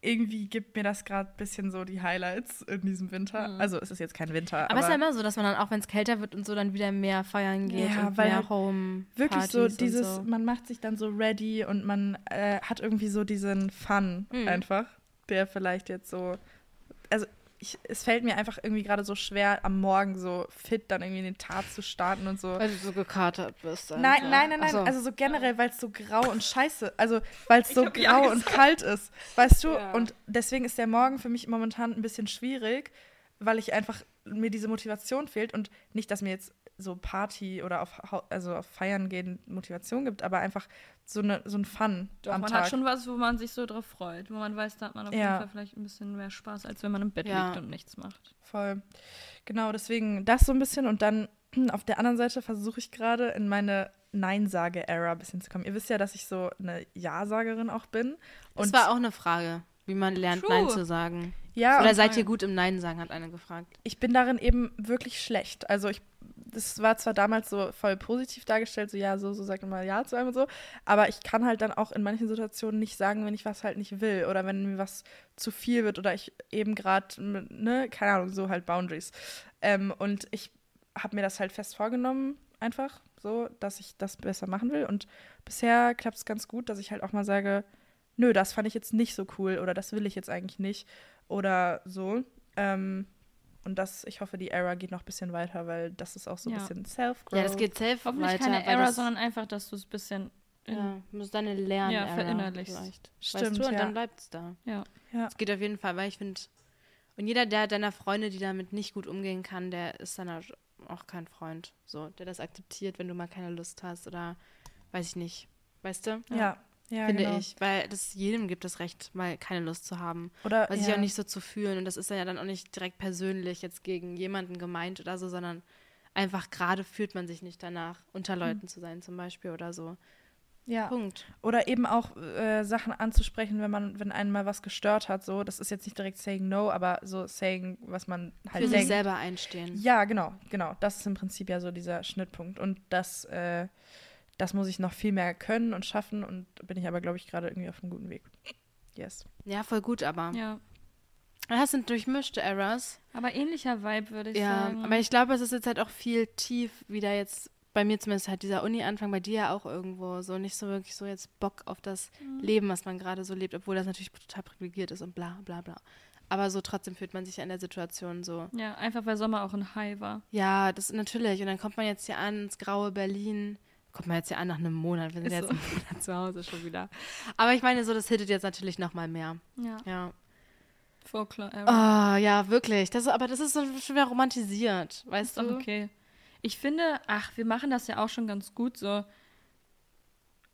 irgendwie gibt mir das gerade ein bisschen so die Highlights in diesem Winter. Mhm. Also es ist jetzt kein Winter, Aber, aber, es ist ja immer so, dass man dann auch, wenn es kälter wird und so, dann wieder mehr feiern geht Ja, und weil mehr Home wirklich so dieses, so. man macht sich dann so ready und man äh, hat irgendwie so diesen Fun Mhm. einfach, der vielleicht jetzt so, also ich, es fällt mir einfach irgendwie gerade so schwer, am Morgen so fit dann irgendwie in den Tag zu starten und so. Weil du so gekatert bist. Nein, einfach. nein, nein, nein. Ach so. Also so generell, weil es so grau und scheiße, also weil es so grau und kalt ist, weißt du? Ja. Und deswegen ist der Morgen für mich momentan ein bisschen schwierig, weil ich einfach mir diese Motivation fehlt und nicht, dass mir jetzt so Party oder auf also auf Feiern gehen Motivation gibt, aber einfach so eine so ein Fun Doch, am man Tag. hat schon was, wo man sich so drauf freut. Wo man weiß, da hat man auf Ja. jeden Fall vielleicht ein bisschen mehr Spaß, als wenn man im Bett Ja. liegt und nichts macht. Voll. Genau, deswegen das so ein bisschen und dann auf der anderen Seite versuche ich gerade in meine Nein-Sage-Era ein bisschen zu kommen. Ihr wisst ja, dass ich so eine Ja-Sagerin auch bin. Das Und war auch eine Frage, wie man lernt, True. Nein zu sagen. ja, Oder seid ihr gut im Nein sagen, hat eine gefragt. ich bin darin eben wirklich schlecht. Also ich, das war zwar damals so voll positiv dargestellt, so ja, so, so man mal Ja zu einem und so, aber ich kann halt dann auch in manchen Situationen nicht sagen, wenn ich was halt nicht will oder wenn mir was zu viel wird oder ich eben gerade, ne, keine Ahnung, so halt Boundaries. Ähm, und ich habe mir das halt fest vorgenommen, einfach so, dass ich das besser machen will. Und bisher klappt es ganz gut, dass ich halt auch mal sage, nö, das fand ich jetzt nicht so cool oder das will ich jetzt eigentlich nicht oder so. Ähm, und das, ich hoffe, die Era geht noch ein bisschen weiter, weil das ist auch so ein Ja. bisschen Self-Growth. Ja, das geht safe Hoffentlich weiter. keine weil Error, das, sondern einfach, dass du es ein bisschen. Ja, muss deine Lern Ja, verinnerlichst. vielleicht. Stimmt, weißt du, und ja. dann bleibt es da. ja. Ja. Es geht auf jeden Fall, weil ich finde, und jeder der deiner Freunde, die damit nicht gut umgehen kann, der ist dann auch kein Freund. So, der das akzeptiert, wenn du mal keine Lust hast oder weiß ich nicht. Weißt du? Ja, ja, Finde genau. ich. Weil das jedem gibt das Recht, mal keine Lust zu haben. Oder sich ja. auch nicht so zu fühlen. Und das ist dann ja dann auch nicht direkt persönlich jetzt gegen jemanden gemeint oder so, sondern einfach gerade fühlt man sich nicht danach, unter Leuten zu sein zum Beispiel oder so. ja. Punkt. Oder eben auch äh, Sachen anzusprechen, wenn man, wenn einen mal was gestört hat. So, das ist jetzt nicht direkt saying no, aber so saying, was man halt Für sich denkt. selber einstehen. Ja, genau, genau. Das ist im Prinzip ja so dieser Schnittpunkt. Und das, äh, das muss ich noch viel mehr können und schaffen. Und bin ich aber, glaube ich, gerade irgendwie auf einem guten Weg. Yes. Ja, voll gut, aber. ja. Das sind durchmischte Errors. Aber ähnlicher Vibe, würde ich Ja, sagen. aber ich glaube, es ist jetzt halt auch viel tief wieder jetzt, bei mir zumindest halt dieser Uni-Anfang, bei dir ja auch irgendwo so nicht so wirklich so jetzt Bock auf das Leben, was man gerade so lebt, obwohl das natürlich total privilegiert ist und bla bla bla. Aber so trotzdem fühlt man sich ja in der Situation so, ja, einfach weil Sommer auch ein High war. ja, das ist natürlich. Und dann kommt man jetzt hier an, ins graue Berlin. Kommt man jetzt hier an nach einem Monat, wir sind Ist jetzt so. einen Monat zu Hause schon wieder. Aber ich meine, so, das hittet jetzt natürlich noch mal mehr. Ja. Ja. Folklore. Oh, ja, wirklich. Das, ist- aber das ist so schon wieder romantisiert, weißt Ist du? okay. Ich finde, ach, wir machen das ja auch schon ganz gut so.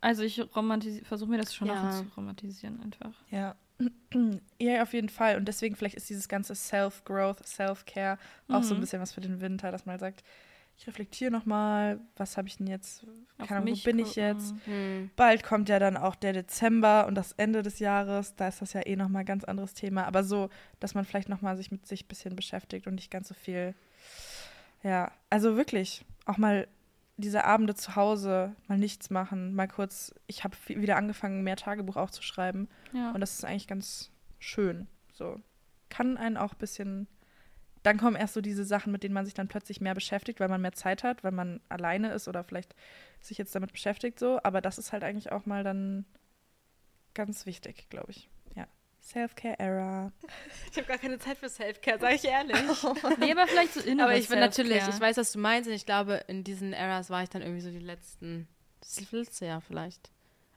Also ich romantisi- versuche mir das schon Ja. zu romantisieren einfach. Ja. ja, auf jeden Fall. Und deswegen vielleicht ist dieses ganze Self-Growth, Self-Care auch so ein Mhm. bisschen was für den Winter, dass man sagt, ich reflektiere nochmal, was habe ich denn jetzt, keine Ahnung, wo bin ich jetzt? Hm. Bald kommt ja dann auch der Dezember und das Ende des Jahres. Da ist das ja eh nochmal ein ganz anderes Thema. Aber so, dass man vielleicht nochmal sich mit sich ein bisschen beschäftigt und nicht ganz so viel. Ja, also wirklich auch mal diese Abende zu Hause, mal nichts machen, mal kurz. Ich habe wieder angefangen, mehr Tagebuch auch zu schreiben. Ja. Und das ist eigentlich ganz schön. So. Kann einen auch ein bisschen. Dann kommen erst so diese Sachen, mit denen man sich dann plötzlich mehr beschäftigt, weil man mehr Zeit hat, weil man alleine ist oder vielleicht sich jetzt damit beschäftigt so. Aber das ist halt eigentlich auch mal dann ganz wichtig, glaube ich. Ja. Self-Care-Era. Ich habe gar keine Zeit für Self-Care, sage ich ehrlich. Nee, aber vielleicht so innere Aber ich bin natürlich, ich weiß, was du meinst und ich glaube, in diesen Eras war ich dann irgendwie so die letzten, das letzte Jahr vielleicht.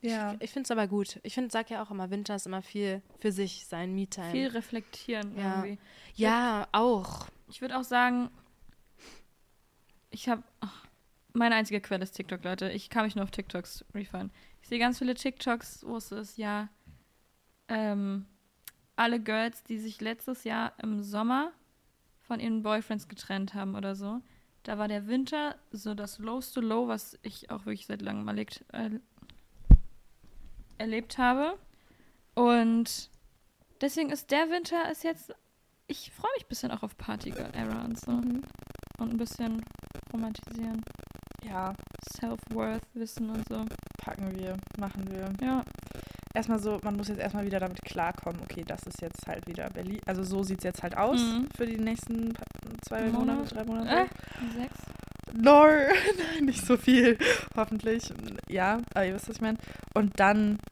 Ja. Ich finde es aber gut. Ich finde, sag ja auch immer, Winter ist immer viel für sich sein, Me-Time. Viel reflektieren Ja. irgendwie. Ja, auch. Ich würde auch sagen, ich habe meine einzige Quelle ist TikTok, Leute. Ich kann mich nur auf TikToks refahren. Ich sehe ganz viele TikToks, wo es ist, ja, ähm, alle Girls, die sich letztes Jahr im Sommer von ihren Boyfriends getrennt haben oder so. Da war der Winter so das lowste Low, was ich auch wirklich seit langem erlebt, äh, erlebt habe. Und deswegen ist der Winter ist jetzt ich freue mich ein bisschen auch auf Party Girl Era und so. Und ein bisschen romantisieren. Ja, Self-Worth wissen und so. packen wir, machen wir. Ja. Erstmal so, man muss jetzt erstmal wieder damit klarkommen, okay, das ist jetzt halt wieder Berlin. Also so sieht es jetzt halt aus Mhm. für die nächsten zwei Monat. Monate, drei Monate. Äh, sechs. No, nein, nicht so viel, hoffentlich. Ja, aber ihr wisst, was ich meine. Und dann.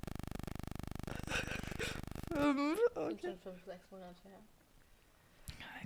Okay. fünf, sechs Monate her.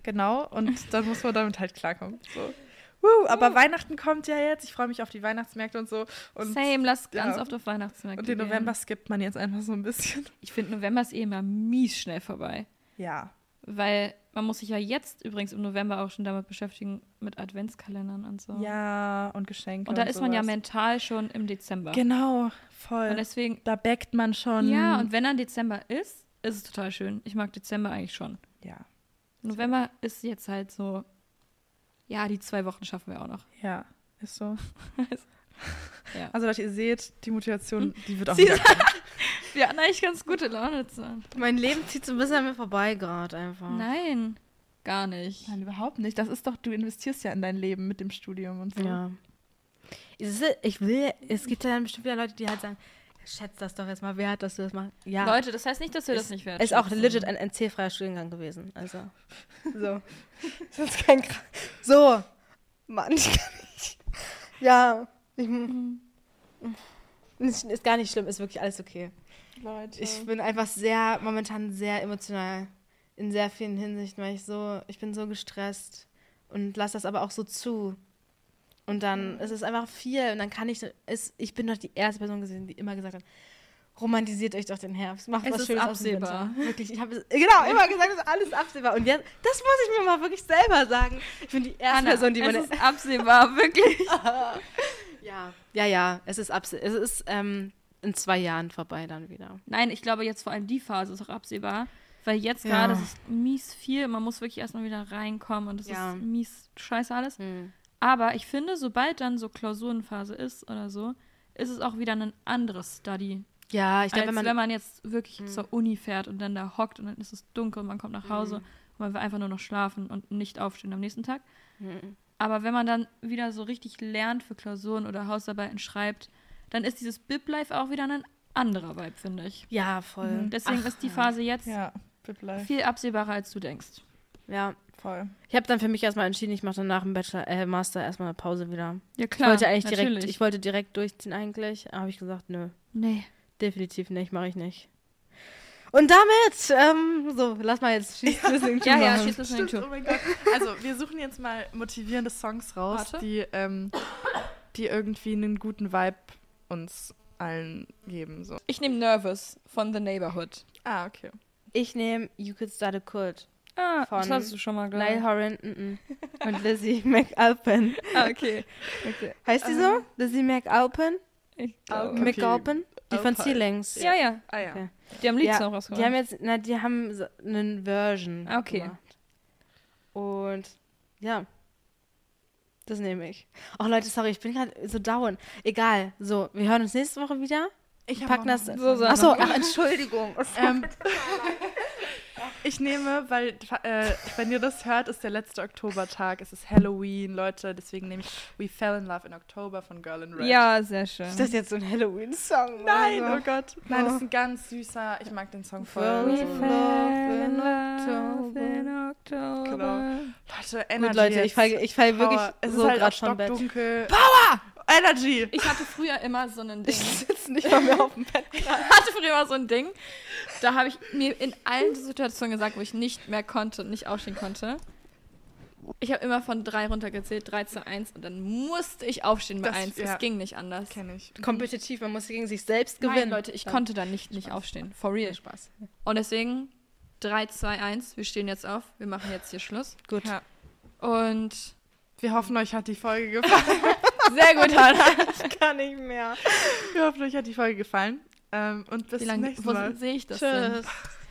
Genau, und dann muss man damit halt klarkommen. So. Woo, aber Weihnachten kommt ja jetzt. Ich freue mich auf die Weihnachtsmärkte und so. Und, Same, lass ja. ganz oft auf Weihnachtsmärkte und den gehen. November skippt man jetzt einfach so ein bisschen. Ich finde, November ist eh immer mies schnell vorbei. Ja. Weil man muss sich ja jetzt übrigens im November auch schon damit beschäftigen, mit Adventskalendern und so. Ja, und Geschenke. Und da ist man ja sowas. mental schon im Dezember. Genau, voll. Und deswegen, da backt man schon. ja, und wenn dann Dezember ist, ist es total schön. Ich mag Dezember eigentlich schon. Ja, November ist jetzt halt so, ja, die zwei Wochen schaffen wir auch noch. ja, ist so. Ja. Also, Leute, ihr seht, die Motivation, die wird auch Sie-. Wir hatten eigentlich ganz gute Laune zusammen. Mein Leben zieht so ein bisschen an mir vorbei gerade einfach. Nein, gar nicht. Nein, überhaupt nicht. Das ist doch, du investierst ja in dein Leben mit dem Studium und so. Ja. Es ist- Ich will, es gibt ja dann bestimmt wieder Leute, die halt sagen, schätzt das doch jetzt mal wert, dass du das machst. Ja. Leute, das heißt nicht, dass wir das ist, nicht werden. ist auch legit ein NC-freier Studiengang gewesen. Also. So. Das ist kein Kra So. Mann, ich kann nicht. Ja. Ich, ist, ist gar nicht schlimm, ist wirklich alles okay. Leute. Ich bin einfach sehr, momentan sehr emotional. In sehr vielen Hinsichten, weil ich so, ich bin so gestresst und lasse das aber auch so zu. Und dann ist es einfach viel und dann kann ich, ist, ich bin doch die erste Person gesehen, die immer gesagt hat, romantisiert euch doch den Herbst, macht Es was ist Schönes absehbar. Wirklich, ich habe genau immer gesagt, es ist alles absehbar. Und jetzt, das muss ich mir mal wirklich selber sagen. Ich bin die erste Anna, Person, die meine es ist absehbar, wirklich. ja, ja, ja, es ist absehbar. Es ist ähm, in zwei Jahren vorbei dann wieder. Nein, ich glaube jetzt vor allem die Phase ist auch absehbar. Weil jetzt Ja. gerade ist es mies viel. Man muss wirklich erstmal wieder reinkommen und es Ja. ist mies scheiße alles. Hm. Aber ich finde, sobald dann so Klausurenphase ist oder so, ist es auch wieder ein anderes Study. Ja, ich glaube, wenn wenn man, man, jetzt wirklich zur Uni fährt und dann da hockt und dann ist es dunkel und man kommt nach Hause und man will einfach nur noch schlafen und nicht aufstehen am nächsten Tag. Mhm. Aber wenn man dann wieder so richtig lernt für Klausuren oder Hausarbeiten schreibt, dann ist dieses Bib-Life auch wieder ein anderer Vibe, finde ich. ja, voll. Deswegen Ach, ist die. Phase jetzt ja, viel absehbarer, als du denkst. Ja, Voll. ich habe dann für mich erstmal entschieden, ich mache dann nach dem Bachelor, äh, Master erstmal eine Pause wieder. Ja, ich wollte eigentlich direkt, ich wollte direkt durchziehen eigentlich, aber habe ich gesagt, nö, nee. definitiv nicht, mache ich nicht. Und damit, ähm, so, lass mal jetzt Schieß Listening to Ja, ja, listening to. oh mein Gott. Also, wir suchen jetzt mal motivierende Songs raus, Warte. die, ähm, die irgendwie einen guten Vibe uns allen geben. So. Ich nehme Nervous von The Neighborhood. Ah, okay. Ich nehme You Could Start a Cult. Ah, das Von hattest du schon mal, glaube Lyle. Horan mm, mm. und Lizzie McAlpin. Ah, okay. okay. Heißt die so? Lizzie McAlpin? Ich glaube. okay. McAlpin? Die von. Ceilings. Ja, ja. Ah ja. Okay. Die haben Lieds Ja, noch rausgebracht. Die haben jetzt, na, die haben so einen Version Ah, okay. gemacht. Und ja, das nehme ich. Oh Leute, sorry, ich bin gerade so down. Egal, so, wir hören uns nächste Woche wieder. Ich Packen das. So. Achso, ach, Entschuldigung. Ähm, ich nehme, weil, äh, wenn ihr das hört, ist der letzte Oktobertag. Es ist Halloween, Leute. Deswegen nehme ich We Fell in Love in October von Girl in Red. Ja, sehr schön. Ist das jetzt so ein Halloween-Song? Nein, oh Gott. Nein, das ist ein ganz süßer. Ich mag den Song voll. So. we fell in October. in Oktober. Genau. Leute, Gut, Energy Leute, jetzt. ich falle ich fall wirklich Power. es so ist halt gerade vom Bett. stockdunkel. Energy. Ich hatte früher immer so ein Ding. Ich sitze nicht bei mir auf dem Bett. Ich hatte früher immer so ein Ding. Da habe ich mir in allen Situationen gesagt, wo ich nicht mehr konnte und nicht aufstehen konnte. Ich habe immer von drei runtergezählt, 3 zu 1 und dann musste ich aufstehen bei Das- 1. ja. Es ging nicht anders. Kenn ich. Kompetitiv, man muss gegen sich selbst Nein, gewinnen. Leute, ich Dann- konnte dann nicht, nicht aufstehen. For real. Spaß. Und deswegen 3, 2, 1. Wir stehen jetzt auf. Wir machen jetzt hier Schluss. Gut. Ja. Und Wir hoffen, euch hat die Folge gefallen. sehr gut, Hannah. Ich kann nicht mehr. Wir hoffen, euch hat die Folge gefallen. Ähm, und bis Wie zum lange nächsten wo Mal. sehe ich das denn? Tschüss.